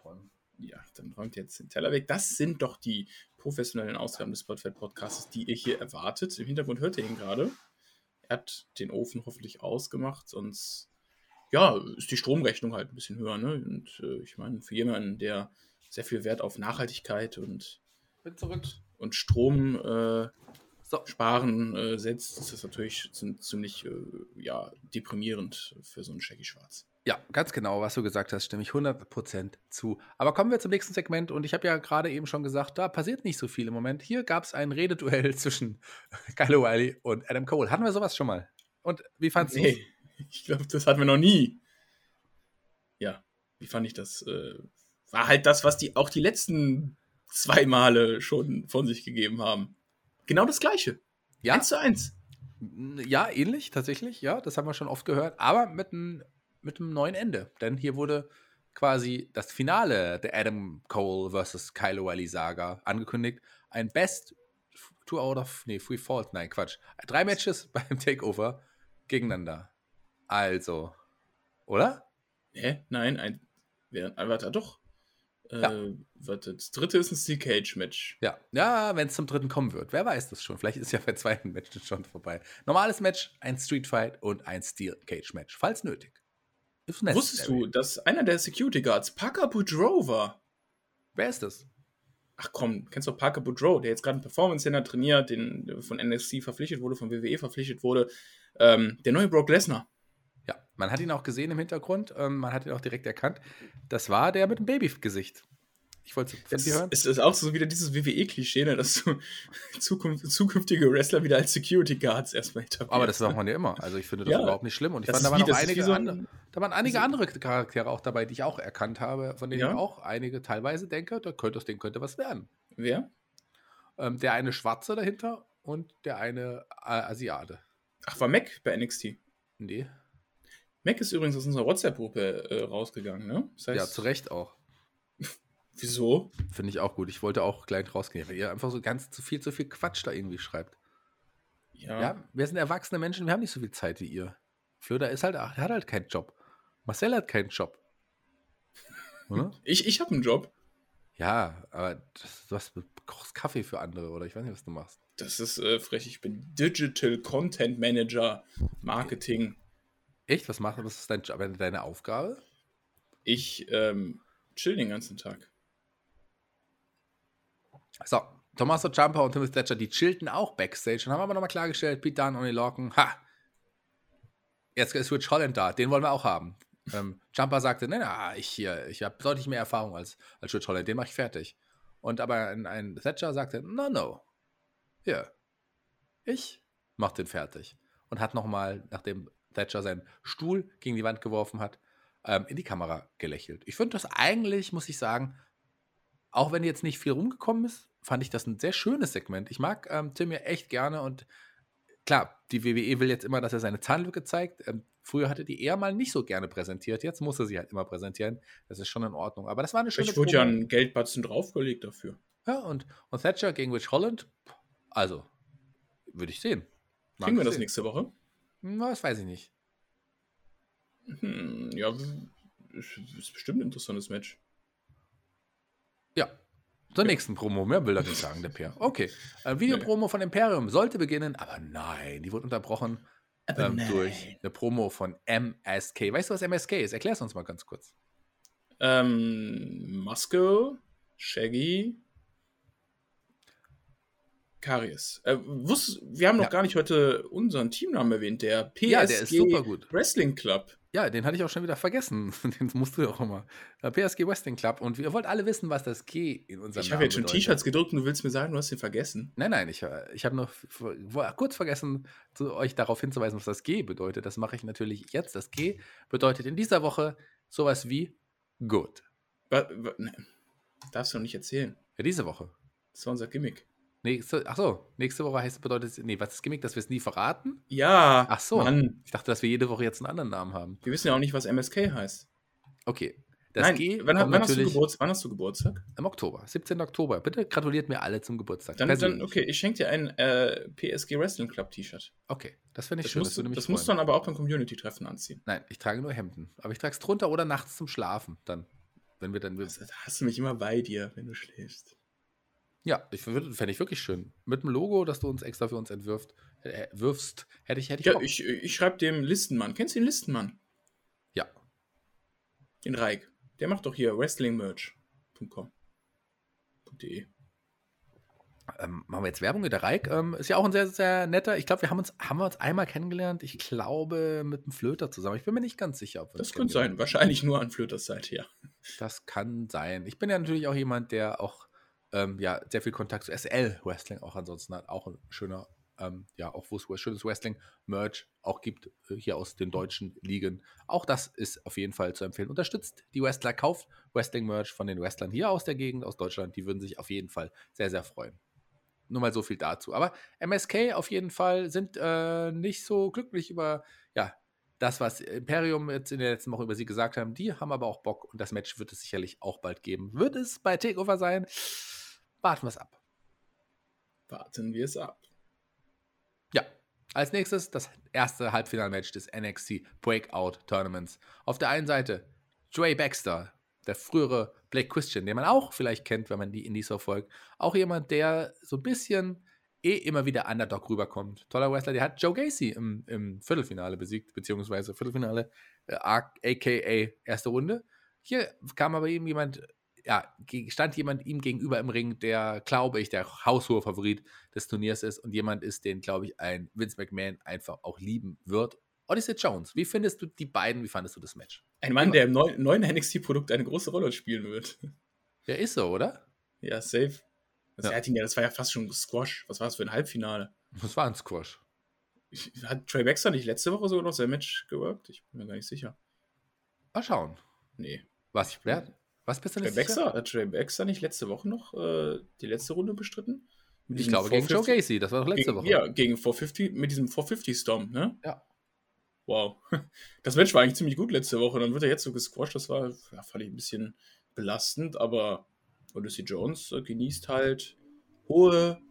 Ja, dann räumt jetzt den Teller weg. Das sind doch die professionellen Ausgaben des Spotfed Podcasts, die ihr hier erwartet. Im Hintergrund hört ihr ihn gerade. Er hat den Ofen hoffentlich ausgemacht, sonst ja, ist die Stromrechnung halt ein bisschen höher. Ne? Und äh, ich meine, für jemanden, der sehr viel Wert auf Nachhaltigkeit und, und Strom äh, so. sparen äh, setzt, ist das natürlich ziemlich äh, ja, deprimierend für so einen Shaggy Schwarz. Ja, ganz genau, was du gesagt hast, stimme ich 100% zu. Aber kommen wir zum nächsten Segment und ich habe ja gerade eben schon gesagt, da passiert nicht so viel im Moment. Hier gab es ein Rededuell [LAUGHS] zwischen Kyle O'Reilly und Adam Cole. Hatten wir sowas schon mal? Und wie fandest du Nee, ich glaube, das hatten wir noch nie. Ja, wie fand ich das? Äh, war halt das, was die auch die letzten zwei Male schon von sich gegeben haben. Genau das Gleiche. Ja. Eins zu eins. Ja, ähnlich, tatsächlich. Ja, das haben wir schon oft gehört. Aber mit einem mit einem neuen Ende. Denn hier wurde quasi das Finale der Adam Cole vs. Kyle O'Reilly Saga angekündigt. Ein Best Two out of, nee, Free Fault, nein, Quatsch. Drei Matches [LAUGHS] beim Takeover gegeneinander. Also, oder? Hä? Nein, ein, wer, warte, doch. Äh, ja. warte, das dritte ist ein Steel Cage Match. Ja, ja wenn es zum dritten kommen wird. Wer weiß das schon. Vielleicht ist ja bei zweiten Match schon vorbei. Normales Match, ein Street Fight und ein Steel Cage Match, falls nötig. Wusstest du, dass einer der Security Guards Parker Boudreaux war? Wer ist das? ach komm, kennst du Parker Boudreau, der jetzt gerade einen Performance Center trainiert, den von NXT verpflichtet wurde, von WWE verpflichtet wurde. Ähm, der neue Brock Lesnar. Ja, man hat ihn auch gesehen im Hintergrund, ähm, man hat ihn auch direkt erkannt. Das war der mit dem Babygesicht. Ich wollte es hören. Es ist auch so wieder dieses WWE-Klischee, ne, dass du [LAUGHS] Zukunft, zukünftige Wrestler wieder als Security Guards erstmal etablieren. Aber das macht man ja immer. Also ich finde das ja, überhaupt nicht schlimm. Und ich fand, da waren, wie, einige so andere, da waren einige andere Charaktere auch dabei, die ich auch erkannt habe, von denen ja? ich auch einige teilweise denke, da könnte aus denen könnte was werden. Wer? Ähm, der eine Schwarze dahinter und der eine äh, Asiate. Ach, war Mac bei NXT? Nee. Mac ist übrigens aus unserer WhatsApp-Gruppe äh, rausgegangen, ne? Das heißt, ja, zu Recht auch. Wieso? Finde ich auch gut. Ich wollte auch gleich rausgehen, weil ihr einfach so ganz zu viel, zu viel Quatsch da irgendwie schreibt. Ja. ja. Wir sind erwachsene Menschen, wir haben nicht so viel Zeit wie ihr. Flöder ist halt, er hat halt keinen Job. Marcel hat keinen Job. [LAUGHS] Oder? Ich, ich habe einen Job. Ja, aber das, du hast, kochst Kaffee für andere oder ich weiß nicht, was du machst. Das ist äh, frech. Ich bin Digital Content Manager Marketing. Echt? Was machst du? Was ist dein, deine Aufgabe? Ich ähm, chill den ganzen Tag. So, Tommaso Ciampa und Timothy Thatcher, die chillten auch Backstage und haben aber nochmal klargestellt, Pete Dunne und die Lorcan, ha, jetzt ist Rich Holland da, den wollen wir auch haben. Ähm, Ciampa sagte, nein, nein, ich hier, ich habe deutlich mehr Erfahrung als, als Rich Holland, den mache ich fertig. Und aber ein, ein Thatcher sagte, no, no, hier, ich mach den fertig. Und hat nochmal, nachdem Thatcher seinen Stuhl gegen die Wand geworfen hat, ähm, in die Kamera gelächelt. Ich finde das eigentlich, muss ich sagen, auch wenn jetzt nicht viel rumgekommen ist, fand ich das ein sehr schönes Segment. Ich mag ähm, Tim ja echt gerne und klar, die WWE will jetzt immer, dass er seine Zahnlücke zeigt. Ähm, früher hatte die eher mal nicht so gerne präsentiert. Jetzt muss er sie halt immer präsentieren. Das ist schon in Ordnung. Aber das war eine schöne Ich wurde ja ein Geldbatzen draufgelegt dafür. Ja, und, und Thatcher gegen Rich Holland, also, würde ich sehen. Mag Kriegen wir das sehen. nächste Woche? Na, das weiß ich nicht. Hm, ja, ist bestimmt ein interessantes Match. Ja. Zur ja. nächsten Promo, mehr will er nicht sagen, der Per. Okay. Äh, Videopromo von Imperium sollte beginnen, aber nein, die wurde unterbrochen ähm, durch eine Promo von MSK. Weißt du, was MSK ist? Erklär es uns mal ganz kurz. Ähm, Muscle, Shaggy, Karies. Äh, wusst, wir haben noch ja. gar nicht heute unseren Teamnamen erwähnt, der PSG ja, der Wrestling Club. Ja, den hatte ich auch schon wieder vergessen. [LAUGHS] Den musst du ja auch immer. PSG Wrestling Club. Und ihr wollt alle wissen, was das G in unserem Ich habe jetzt schon T-Shirts gedruckt und du willst mir sagen, du hast den vergessen. Nein, nein, ich, äh, ich habe noch kurz vergessen, zu, euch darauf hinzuweisen, was das G bedeutet. Das mache ich natürlich jetzt. Das G bedeutet in dieser Woche sowas wie good. Ne, darfst du noch nicht erzählen. Ja, diese Woche. Das war unser Gimmick. Nächste, ach so, nächste Woche heißt bedeutet, nee, was ist das Gimmick, dass wir es nie verraten? Ja. Ach so. Mann. Ich dachte, dass wir jede Woche jetzt einen anderen Namen haben. Wir wissen ja auch nicht, was MSK heißt. Okay. Das Nein, G wann, wann, hast du Geburtstag, wann hast du Geburtstag? Im Oktober, 17. Oktober. Bitte gratuliert mir alle zum Geburtstag. Dann, dann okay, ich schenke dir ein äh, PSG Wrestling Club T-Shirt. Okay, das finde ich das schön. Musst das, du, das musst du dann aber auch beim Community-Treffen anziehen. Nein, ich trage nur Hemden. Aber ich trage es drunter oder nachts zum Schlafen. Dann, wenn wir dann. Also, hast du mich immer bei dir, wenn du schläfst. Ja, ich fände ich wirklich schön. Mit dem Logo, das du uns extra für uns entwirft, äh, wirfst, hätte ich, hätte ich. Ja, ich, ich schreibe dem Listenmann. Kennst du den Listenmann? Ja. Den Reik. Der macht doch hier wrestlingmerch.com.de. Ähm, machen wir jetzt Werbung mit der Reik. Ähm, ist ja auch ein sehr, sehr netter. Ich glaube, wir haben uns, haben wir uns einmal kennengelernt. Ich glaube, mit einem Flöter zusammen. Ich bin mir nicht ganz sicher, ob wir Das könnte sein. Wahrscheinlich nur an Flöters Seite, ja. Das kann sein. Ich bin ja natürlich auch jemand, der auch ähm, ja, sehr viel Kontakt zu SL-Wrestling auch ansonsten hat. Auch ein schöner, ähm, ja, auch wo es schönes Wrestling-Merch auch gibt, äh, hier aus den deutschen Ligen. Auch das ist auf jeden Fall zu empfehlen. Unterstützt die Wrestler, kauft Wrestling-Merch von den Wrestlern hier aus der Gegend, aus Deutschland. Die würden sich auf jeden Fall sehr, sehr freuen. Nur mal so viel dazu. Aber MSK auf jeden Fall sind äh, nicht so glücklich über, ja, das, was Imperium jetzt in der letzten Woche über sie gesagt haben, die haben aber auch Bock und das Match wird es sicherlich auch bald geben. Wird es bei Takeover sein? Warten wir es ab. Warten wir es ab. Ja, als nächstes das erste Halbfinalmatch des NXT Breakout Tournaments. Auf der einen Seite Trey Baxter, der frühere Blake Christian, den man auch vielleicht kennt, wenn man die Indies verfolgt. Auch jemand, der so ein bisschen eh immer wieder Underdog rüberkommt. Toller Wrestler, der hat Joe Gacy im, im Viertelfinale besiegt, beziehungsweise Viertelfinale, äh, aka erste Runde. Hier kam aber eben jemand ja, stand jemand ihm gegenüber im Ring, der, glaube ich, der haushohe Favorit des Turniers ist und jemand ist, den, glaube ich, ein Vince McMahon einfach auch lieben wird. Odyssey Jones, wie findest du die beiden, wie fandest du das Match? Ein Mann, der im neuen, neuen NXT-Produkt eine große Rolle spielen wird. Der ist so, oder? Ja, safe. Also Ja. Ja, das war ja fast schon Squash. Was war das für ein Halbfinale? Das war ein Squash. Ich- Hat Trey Baxter nicht letzte Woche sogar noch sein Match geworkt? Ich bin mir gar nicht sicher. Mal schauen. Nee. Was, wer, was bist du nicht? Baxter, hat Trey Baxter nicht letzte Woche noch äh, die letzte Runde bestritten? Mit Ich glaube, gegen Joe 450 Gacy, das war doch letzte gegen, Woche. Ja, gegen 450, mit diesem 450 Storm, ne? Ja. Wow. [LAUGHS] Das Match war eigentlich ziemlich gut letzte Woche. Dann wird er jetzt so gesquashed. Das war, ja, fand ich ein bisschen belastend, aber Odyssey Jones äh, genießt halt hohe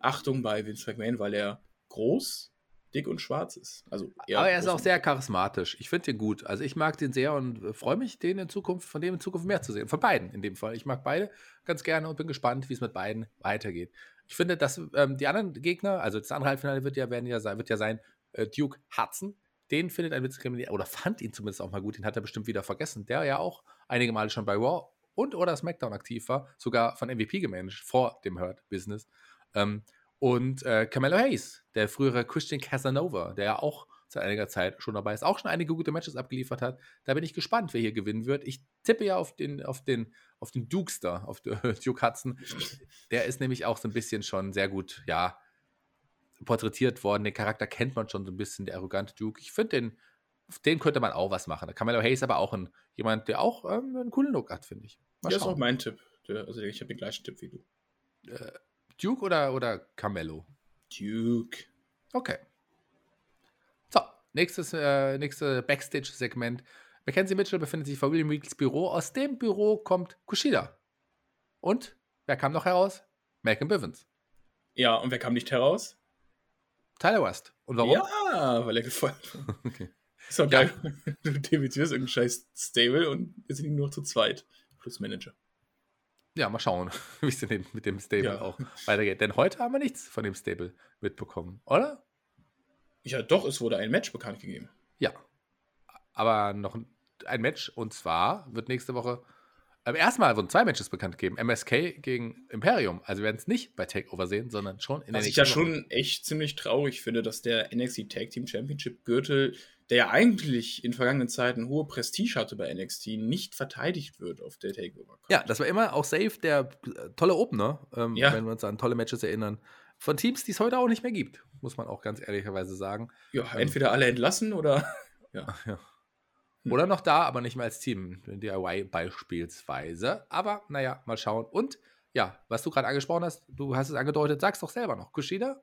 Achtung bei Vince McMahon, weil er groß, dick und schwarz ist. Also Aber er ist auch sehr charismatisch. Ich finde den gut. Also ich mag den sehr und äh, freue mich, den in Zukunft, von dem in Zukunft mehr zu sehen. Von beiden in dem Fall. Ich mag beide ganz gerne und bin gespannt, wie es mit beiden weitergeht. Ich finde, dass ähm, die anderen Gegner, also das andere Halbfinale wird ja, werden ja sein, wird ja sein äh, Duke Hudson. Den findet ein McMahon, oder fand ihn zumindest auch mal gut, den hat er bestimmt wieder vergessen. Der ja auch einige Male schon bei Raw und oder SmackDown aktiv war, sogar von MVP gemanagt, vor dem Hurt Business. Ähm, und äh, Carmelo Hayes, der frühere Christian Casanova, der ja auch seit einiger Zeit schon dabei ist, auch schon einige gute Matches abgeliefert hat. Da bin ich gespannt, wer hier gewinnen wird. Ich tippe ja auf den, auf den, auf den Dukester, auf den, [LAUGHS] Duke Hudson. Der ist nämlich auch so ein bisschen schon sehr gut, ja, porträtiert worden. Den Charakter kennt man schon so ein bisschen, der arrogante Duke. Ich finde, den, auf den könnte man auch was machen. Carmelo Hayes aber auch ein, jemand, der auch ähm, einen coolen Look hat, finde ich. Mal Das ist auch mein Tipp. Der, also ich habe den gleichen Tipp wie du. Duke oder, oder Carmelo? Duke. Okay. So, nächstes, äh, nächste Backstage-Segment. Mackenzie Mitchell befindet sich vor William Reeds Büro. Aus dem Büro kommt Kushida. Und wer kam noch heraus? Malcolm Bivens. Ja, und wer kam nicht heraus? Tyler West. Und warum? Ja, weil er gefeuert wurde. [LAUGHS] Okay. Ist doch Ja. geil. [LAUGHS] Du debütierst irgendein scheiß Stable und jetzt sind die nur noch zu zweit. Plus Manager. Ja, mal schauen, [LAUGHS] wie es denn mit dem Stable Ja. auch weitergeht. Denn heute haben wir nichts von dem Stable mitbekommen, oder? Ja, doch, es wurde ein Match bekannt gegeben. Ja. Aber noch ein- Match und zwar wird nächste Woche. Ähm, erstmal wurden zwei Matches bekannt gegeben. MSK gegen Imperium. Also wir werden es nicht bei Takeover sehen, sondern schon in der Was ich ja schon echt ziemlich traurig finde, dass der NXT Tag Team Championship Gürtel, der ja eigentlich in vergangenen Zeiten hohe Prestige hatte bei NXT, nicht verteidigt wird auf der Takeover. Ja, das war immer auch safe der äh, tolle Opener, ähm, Ja. wenn wir uns an tolle Matches erinnern. Von Teams, die es heute auch nicht mehr gibt, muss man auch ganz ehrlicherweise sagen. ja, entweder alle entlassen oder. [LAUGHS] Ja. Ja. Hm. Oder noch da, aber nicht mehr als Team. DIY beispielsweise. Aber naja, mal schauen. Und ja, was du gerade angesprochen hast, du hast es angedeutet, sag's doch selber noch. Kushida?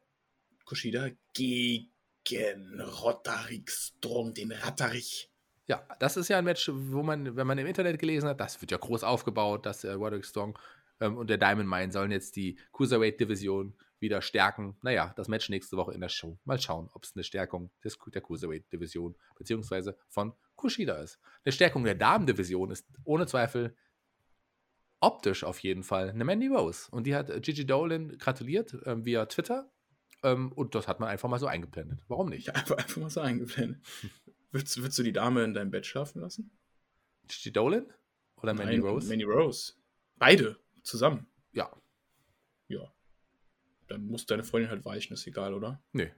Kushida gegen Roderick Strong, den Ratterich. Ja, das ist ja ein Match, wo man, wenn man im Internet gelesen hat, das wird ja groß aufgebaut, dass äh, Roderick Strong ähm, und der Diamond Mine sollen jetzt die Cruiserweight-Division wieder stärken. Naja, das Match nächste Woche in der Show. Mal schauen, ob es eine Stärkung des, der Cruiserweight-Division beziehungsweise von Kushida ist. Eine Stärkung der Damen-Division ist ohne Zweifel optisch auf jeden Fall eine Mandy Rose. Und die hat äh, Gigi Dolan gratuliert ähm, via Twitter. Ähm, und das hat man einfach mal so eingeblendet. Warum nicht? Ich einfach, einfach mal so eingeblendet. [LAUGHS] Würdest, würdest du die Dame in deinem Bett schlafen lassen? Gigi Dolan oder Mandy Nein, Rose? Mandy Rose. Beide zusammen. Ja. Ja. Dann muss deine Freundin halt weichen, ist egal, oder? Nö.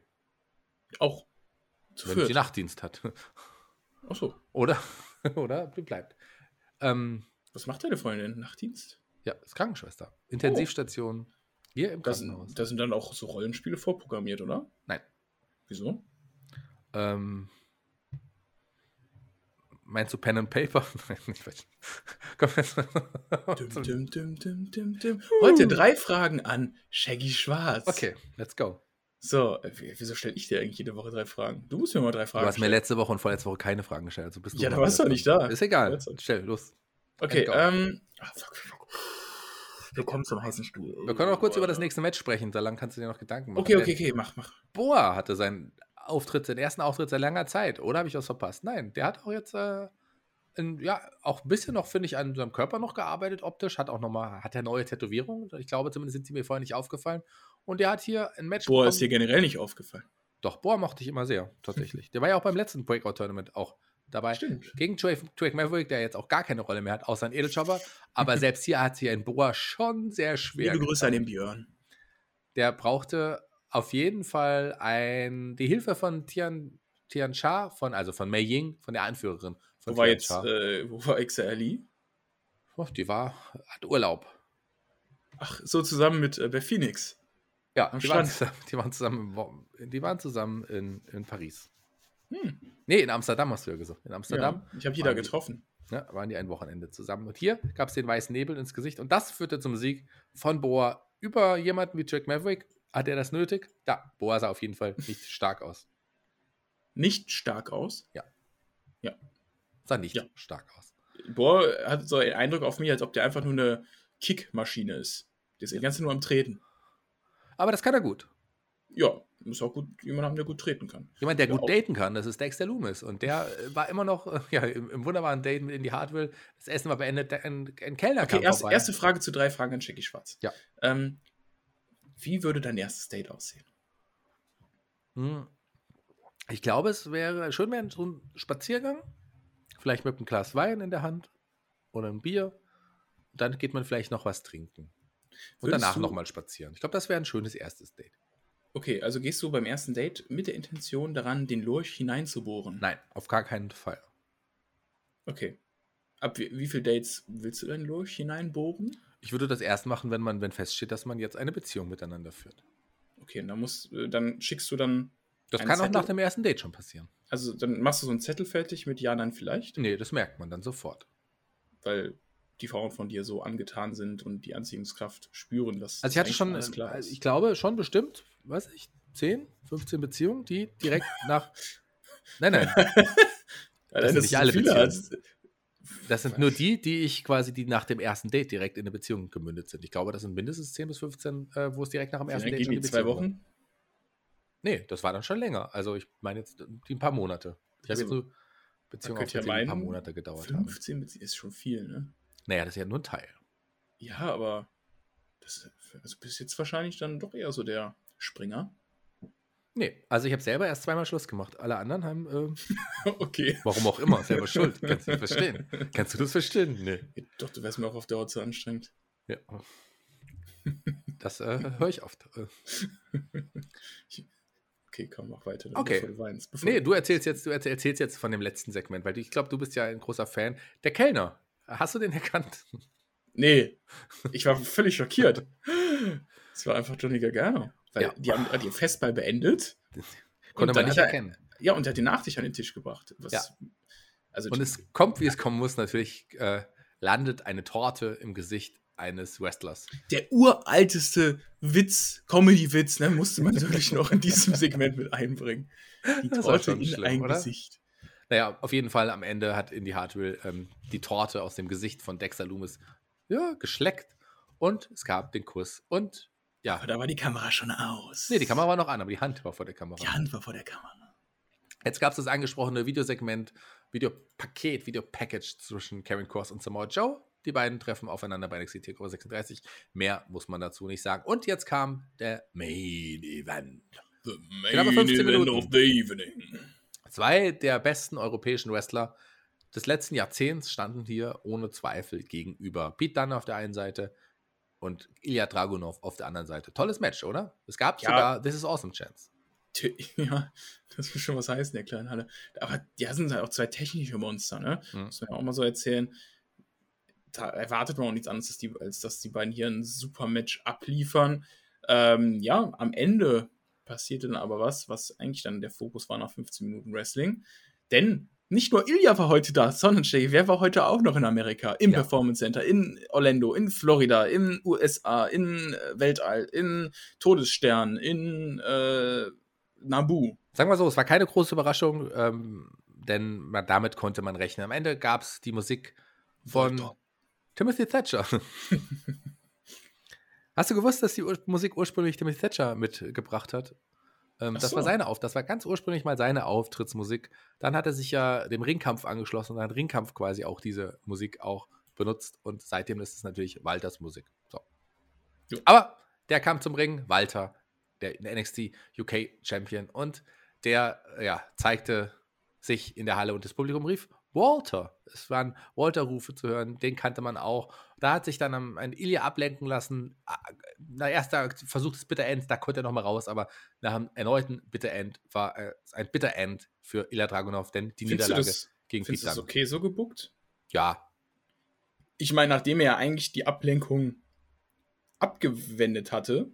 Auch. Zu wenn sie. Nachtdienst hat. [LAUGHS] Achso. Oder? [LAUGHS] Oder bleibt. Ähm, Was macht deine Freundin? Nachtdienst? ja, ist Krankenschwester. Intensivstation. Hier im Da sind, da sind dann auch so Rollenspiele vorprogrammiert, oder? Nein. Wieso? Ähm, meinst du Pen and Paper? [LAUGHS] Nein, ich weiß. Jetzt. Dum, dum, dum. Heute drei Fragen an Shaggy Schwarz. okay, let's go. So, äh, wie- wieso stelle ich dir eigentlich jede Woche drei Fragen? Du musst mir mal drei Du Fragen hast mir stellen. letzte Woche und vorletzte Woche keine Fragen gestellt. Also bist du Ja, du warst doch nicht da. Ist egal. Du Stell, los. Okay, ähm. ah, fuck, fuck. Wir kommen zum heißen Stuhl. Wir können auch kurz über das nächste Match sprechen. So lange kannst du dir noch Gedanken machen. Okay, okay, Denn okay, mach, mach. Boa hatte seinen Auftritt, den ersten Auftritt seit langer Zeit. Oder habe ich was verpasst? Nein, der hat auch jetzt, äh, in, ja, auch ein bisschen noch, finde ich, an seinem Körper noch gearbeitet, optisch. Hat auch nochmal, hat er neue Tätowierungen. Ich glaube, zumindest sind sie mir vorher nicht aufgefallen. Und der hat hier ein Match Boah, ist bekommen- dir generell nicht aufgefallen. Doch, Boa mochte ich immer sehr, tatsächlich. Der war ja auch beim letzten Breakout-Tournament auch dabei. Stimmt. Gegen Drake, Maverick, der jetzt auch gar keine Rolle mehr hat, außer ein Edelchopper. Aber [LAUGHS] selbst hier hat sich ein Boa schon sehr schwer. Liebe Grüße an den Björn. Der brauchte auf jeden Fall ein, die Hilfe von Tian, Tian Sha, von, also von Mei Ying, von der Anführerin von Wo war jetzt, äh, wo war XRLI? Oh, die war, hat Urlaub. Ach, so zusammen mit äh, Phoenix. Ja, die waren, zusammen, die waren zusammen, die waren zusammen in, in Paris. Hm. Nee, in Amsterdam hast du ja gesagt. In Amsterdam. Ja, ich habe die da getroffen. Ja, waren die ein Wochenende zusammen. Und hier gab es den weißen Nebel ins Gesicht. Und das führte zum Sieg von Boa über jemanden wie Jack Maverick. Hat er das nötig? Ja, Boa sah auf jeden Fall nicht [LAUGHS] stark aus. Nicht stark aus. Sah nicht Ja. stark aus. Boah, hat so einen Eindruck auf mich, als ob der einfach nur eine Kickmaschine ist. Der ist die ganze nur am Treten. Aber das kann er gut. Ja, muss auch gut jemand haben, der gut treten kann. Jemand, der Ja, gut daten kann, das ist Dexter Loomis. Und der äh, war immer noch [LAUGHS] ja, im, im wunderbaren Date mit Indy Hartwell. Das Essen war beendet, der- ein, ein Kellner Okay, kam erst, vorbei. erste Frage zu drei Fragen an Jackie Schwarz. Ja. Ähm, wie würde dein erstes Date aussehen? Hm. Ich glaube, es wäre schön, wäre so ein Spaziergang. Vielleicht mit einem Glas Wein in der Hand oder ein Bier. Und dann geht man vielleicht noch was trinken. Und Würdest danach nochmal spazieren. Ich glaube, das wäre ein schönes erstes Date. Okay, also gehst du beim ersten Date mit der Intention daran, den Lurch hineinzubohren? Nein, auf gar keinen Fall. Okay. Ab wie, wie viele Dates willst du deinen Lurch hineinbohren? Ich würde das erst machen, wenn man, wenn feststeht, dass man jetzt eine Beziehung miteinander führt. Okay, und dann musst, äh, dann schickst du dann, Das kann auch Zettel? nach dem ersten Date schon passieren. also dann machst du so einen Zettel fertig mit Ja, dann vielleicht, Nee, das merkt man dann sofort. weil die Frauen von dir so angetan sind und die Anziehungskraft spüren, dass Also ich hatte schon, ist. ich glaube schon bestimmt, weiß ich, 10, 15 Beziehungen, die direkt [LAUGHS] nach. Nein, nein, Ja, das sind nicht so alle Beziehungen. als- das sind nur die, die ich quasi, die nach dem ersten Date direkt in eine Beziehung gemündet sind. Ich glaube, das sind mindestens 10 bis 15, äh, wo es direkt nach dem ersten lange Date schon die zwei Beziehung war. Wochen? Nee, das war dann schon länger. Also ich meine jetzt die ein paar Monate. Ich habe Also, jetzt nur Beziehungen könnte ja die ein paar Monate gedauert haben. 15 Beziehungen ist schon viel, ne? Naja, das ist ja nur ein Teil. Ja, aber das, also bist jetzt wahrscheinlich dann doch eher so der Springer. Nee, also ich habe selber erst zweimal Schluss gemacht. Alle anderen haben, äh, [LAUGHS] okay. warum auch immer, selber schuld. Kannst du nicht verstehen. Kannst du das verstehen? Nee. Ja, Doch, du wärst mir auch auf Dauer zu anstrengend. Ja. Das äh, höre ich oft. Äh, Okay, komm, mach weiter. Okay. Bevor du weinst. Bevor Nee, du erzählst jetzt, du erzähl- erzählst jetzt von dem letzten Segment, weil ich glaube, du bist ja ein großer Fan. Der Kellner. Hast du den erkannt? Nee, ich war völlig schockiert. Es war einfach Johnny Gargano. Weil Ja. die haben die Festball beendet. [LAUGHS] Konnte man nicht er- erkennen. Ja, und er hat den Nachtisch an den Tisch gebracht. Was, Ja. Also, Und es kommt, wie es kommen muss. Natürlich äh, landet eine Torte im Gesicht eines Wrestlers. der uralteste Witz, Comedy-Witz, ne, musste man [LAUGHS] natürlich noch in diesem Segment mit einbringen. Die Torte in schlimm, ein oder? Gesicht. Naja, auf jeden Fall am Ende hat Indy Hartwell ähm, die Torte aus dem Gesicht von Dexter Loomis ja, geschleckt und es gab den Kuss. Und ja, Aber da war die Kamera schon aus. nee, die Kamera war noch an, aber die Hand war vor der Kamera. Die Hand war vor der Kamera. Jetzt gab es das angesprochene Videosegment, Videopaket, Videopackage zwischen Karen Cross und Samoa Joe. Die beiden treffen aufeinander bei NXT TakeOver 36. Mehr muss man dazu nicht sagen. Und jetzt kam der Main Event. The 15 Minuten. of the evening. Zwei der besten europäischen Wrestler des letzten Jahrzehnts standen hier ohne Zweifel gegenüber. Pete Dunne auf der einen Seite und Ilya Dragunov auf der anderen Seite. Tolles Match, oder? Es gab Ja. sogar This is Awesome Chance. [LAUGHS] Ja, das muss schon was heißen, der kleinen Halle. Aber die sind halt auch zwei technische Monster, ne? Mhm. Muss man ja auch mal so erzählen. Da erwartet man auch nichts anderes, die, als dass die beiden hier ein super Match abliefern. Ähm, ja, am Ende passierte dann aber was, was eigentlich dann der Fokus war nach 15 Minuten Wrestling. Denn nicht nur Ilya war heute da, sondern Jay, wer war heute auch noch in Amerika? Im Ja. Performance Center, in Orlando, in Florida, in USA, in äh, Weltall, in Todesstern, in äh, Nabu. Sagen wir so, es war keine große Überraschung, ähm, denn man, damit konnte man rechnen. Am Ende gab es die Musik von. Timothy Thatcher. [LAUGHS] Hast du gewusst, dass die Ur Musik ursprünglich Timothy Thatcher mitgebracht hat? Ähm, das so. war seine Auf, das war ganz ursprünglich mal seine Auftrittsmusik. Dann hat er sich ja dem Ringkampf angeschlossen und hat Ringkampf quasi auch diese Musik auch benutzt und seitdem ist es natürlich Walters Musik. So. Jo. Aber der kam zum Ring, Walter, der NXT UK Champion und der ja, zeigte sich in der Halle und das Publikum rief Walter. Es waren Walter-Rufe zu hören, den kannte man auch. Da hat sich dann ein Ilya ablenken lassen. Ah, na, erster Versuch des Bitter End, da konnte er nochmal raus, aber nach einem erneuten Bitter End war äh, ein Bitter End für Ilya Dragunov, denn die Findest Niederlage das, gegen findest du Pete das Dunne. okay so gebuckt? Ja, Ich meine, nachdem er ja eigentlich die Ablenkung abgewendet hatte,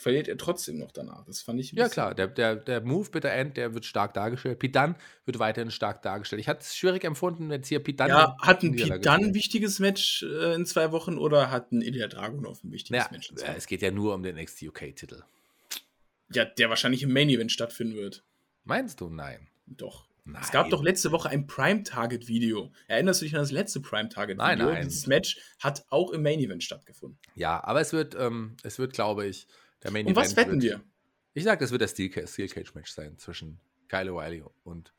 verliert er trotzdem noch danach. Das fand ich ein Ja, klar, der, der, der Move Bitter End, der wird stark dargestellt. Dunne wird weiterhin stark dargestellt. Ich hatte es schwierig empfunden, wenn jetzt hier Dunne. Ja, hat ein Dunne ein wichtiges Match äh, in zwei Wochen oder hat ein Ilya Dragunov ein wichtiges Ja, Match in zwei äh, Wochen? es geht ja nur um den NXT UK-Titel. Ja, der wahrscheinlich im Main Event stattfinden wird. Meinst du? Nein. Doch. Nein. Es gab doch letzte Woche ein Prime-Target-Video. Erinnerst du dich an das letzte Nein, Prime-Target-Video? nein. Dieses Match hat auch im Main Event stattgefunden. Ja, aber es wird, ähm, es wird, glaube ich, der Main Und was wetten wird, wir? Ich sage, das wird das Steel, Ca- Steel Cage Match sein zwischen Kyle O'Reilly und,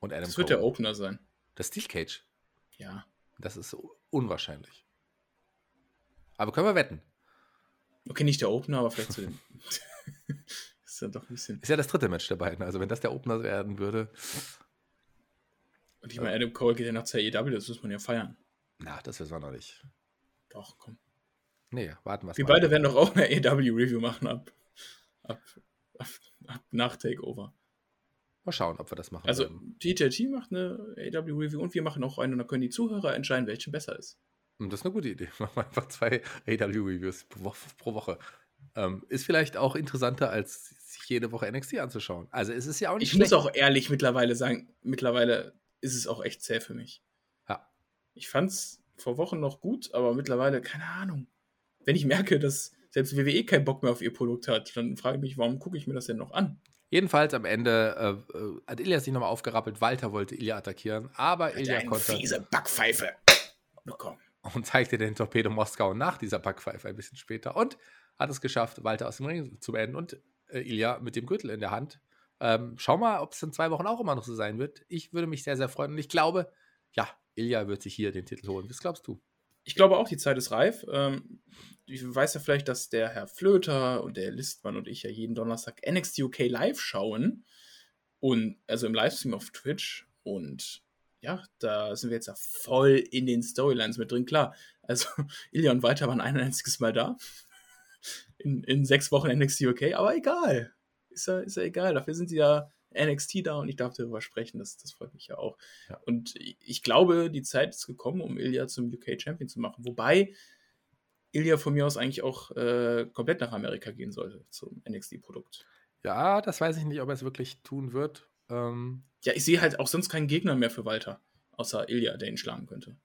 und Adam Das wird der Cole. Opener sein. Das Steel Cage. Ja. Das ist unwahrscheinlich. Aber können wir wetten. Okay, nicht der Opener, aber vielleicht zu dem. [LAUGHS] ist ja doch ein bisschen. Ist ja das dritte Match der beiden. Also wenn das der Opener werden würde, Und ich meine, Adam Cole geht ja nach zur AEW, das muss man ja feiern. na, das wissen wir noch nicht. Doch, komm. Nee, warten wir Wir beide werden doch auch eine AEW-Review machen ab, ab, ab, ab nach Takeover. Mal schauen, ob wir das machen Also, werden. TJT macht eine AEW-Review und wir machen auch eine und dann können die Zuhörer entscheiden, welche besser ist. Und das ist eine gute Idee. [LAUGHS] Machen wir einfach zwei AW-Reviews pro Woche. Pro Woche. Ähm, ist vielleicht auch interessanter, als sich jede Woche NXT anzuschauen. Also es ist ja auch nicht Ich muss schlecht. auch ehrlich mittlerweile sagen, mittlerweile ist es auch echt zäh für mich. Ja. Ich fand's vor Wochen noch gut, aber mittlerweile, keine Ahnung. Wenn ich merke, dass selbst WWE keinen Bock mehr auf ihr Produkt hat, dann frage ich mich, warum gucke ich mir das denn noch an? Jedenfalls am Ende äh, hat Ilya sich nochmal aufgerappelt. Walter wollte Ilya attackieren, aber Ilya Eine konnte fiese Backpfeife bekommen. und zeigte den Torpedo Moskau nach dieser Backpfeife ein bisschen später und hat es geschafft, Walter aus dem Ring zu beenden und äh, Ilya mit dem Gürtel in der Hand. Ähm, schau mal, ob es in zwei Wochen auch immer noch so sein wird. Ich würde mich sehr, sehr freuen und ich glaube, ja, Ilya wird sich hier den Titel holen. Was glaubst du? Ich glaube auch, die Zeit ist reif. Ähm, ich weiß ja vielleicht, dass der Herr Flöter und der Listmann und ich ja jeden Donnerstag NXT UK live schauen. Und also im Livestream auf Twitch. Und ja, da sind wir jetzt ja voll in den Storylines mit drin. Klar, also [LAUGHS] Ilya und Walter waren ein einziges Mal da. In, in sechs Wochen NXT UK, aber egal. Ist ja, ist ja egal. Dafür sind sie ja NXT da und ich darf darüber sprechen. Das, das freut mich ja auch. Ja. Und ich glaube, die Zeit ist gekommen, um Ilya zum UK Champion zu machen. Wobei Ilya von mir aus eigentlich auch äh, komplett nach Amerika gehen sollte zum NXT-Produkt. Ja, das weiß ich nicht, ob er es wirklich tun wird. Ähm, Ja, ich sehe halt auch sonst keinen Gegner mehr für Walter, außer Ilya, der ihn schlagen könnte.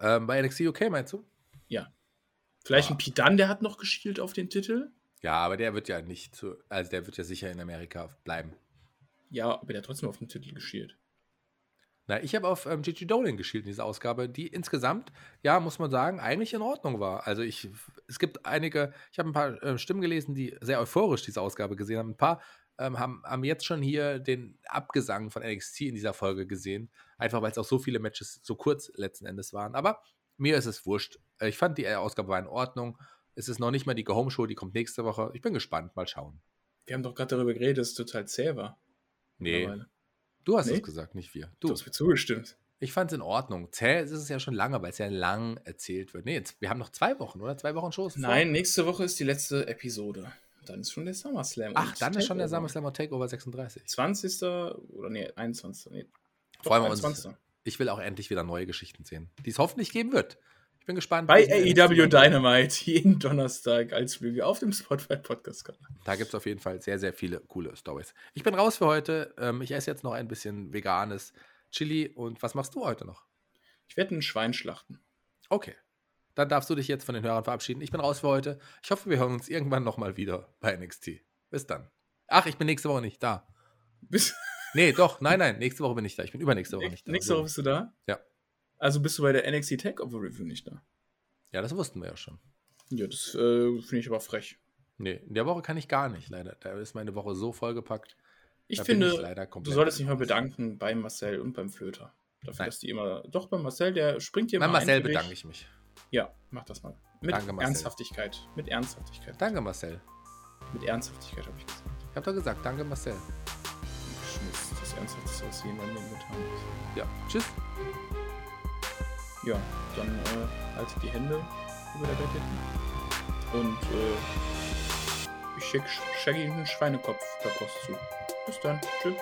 ähm, bei NXT UK meinst du? Ja. Vielleicht Ah. ein Pidan, der hat noch geschielt auf den Titel. Ja, aber der wird ja nicht zu, also der wird ja sicher in Amerika bleiben. Ja, aber der hat trotzdem auf den Titel geschielt. Na, ich habe auf ähm, Gigi Dolan geschielt in dieser Ausgabe, die insgesamt, ja, muss man sagen, eigentlich in Ordnung war. Also ich, es gibt einige, ich habe ein paar äh, Stimmen gelesen, die sehr euphorisch diese Ausgabe gesehen haben. Ein paar ähm, haben, haben jetzt schon hier den Abgesang von NXT in dieser Folge gesehen, einfach weil es auch so viele Matches so kurz letzten Endes waren. Aber mir ist es wurscht. Ich fand die äh, Ausgabe war in Ordnung. Es ist noch nicht mal die Go-Home-Show, die kommt nächste Woche. Ich bin gespannt, mal schauen. Wir haben doch gerade darüber geredet, dass es total zäh war. Nee, du hast Nee? es gesagt, nicht wir. Du Du. hast mir zugestimmt. Ich fand es in Ordnung. Zäh ist es ja schon lange, weil es ja lang erzählt wird. Nee, jetzt, wir haben noch zwei Wochen, oder? Zwei Wochen Shows? vor? Nein, nächste Woche ist die letzte Episode. Dann ist schon der SummerSlam. Ach, dann ist schon der. SummerSlam und Takeover 36. 20. oder nee, 21. Nee, Freuen wir uns. 21.. Ich will auch endlich wieder neue Geschichten sehen, die es hoffentlich geben wird. Ich bin gespannt. Bei AEW Dynamite jeden Donnerstag als Review auf dem Spotify Podcast Kanal. Da gibt es auf jeden Fall sehr, sehr viele coole Stories. Ich bin raus für heute. Ähm, ich esse jetzt noch ein bisschen veganes Chili. Und was machst du heute noch? Ich werde ein Schwein schlachten. Okay. Dann darfst du dich jetzt von den Hörern verabschieden. Ich bin raus für heute. Ich hoffe, wir hören uns irgendwann nochmal wieder bei NXT. Bis dann. Ach, ich bin nächste Woche nicht da. Bis Nee, doch, nein, nein, nächste Woche bin ich da. Ich bin übernächste Woche nicht da. nächste Woche bist du da? Ja. Also bist du bei der NXT Takeover Review nicht da? Ja, das wussten wir ja schon. Ja, das äh, finde ich aber frech. Nee, in der Woche kann ich gar nicht, leider. Da ist meine Woche so vollgepackt. Ich finde, ich leider du solltest dich mal bedanken bei Marcel und beim Flöter. Dafür, Nein. dass die immer. Doch, bei Marcel, der springt dir Bei mal Marcel ein für dich. bedanke ich mich. Ja, mach das mal. Mit Danke, Marcel. Ernsthaftigkeit. Mit Ernsthaftigkeit. Danke, Marcel. Mit Ernsthaftigkeit habe ich gesagt. Ich habe doch gesagt, danke, Marcel. Ich muss das ernst als sie in meinem Leben getan hat. Ja, tschüss. Ja, dann äh, haltet die Hände über der Bettdecke. Und äh, ich schicke Shaggy einen Schweinekopf per Post zu. Bis dann. Tschüss.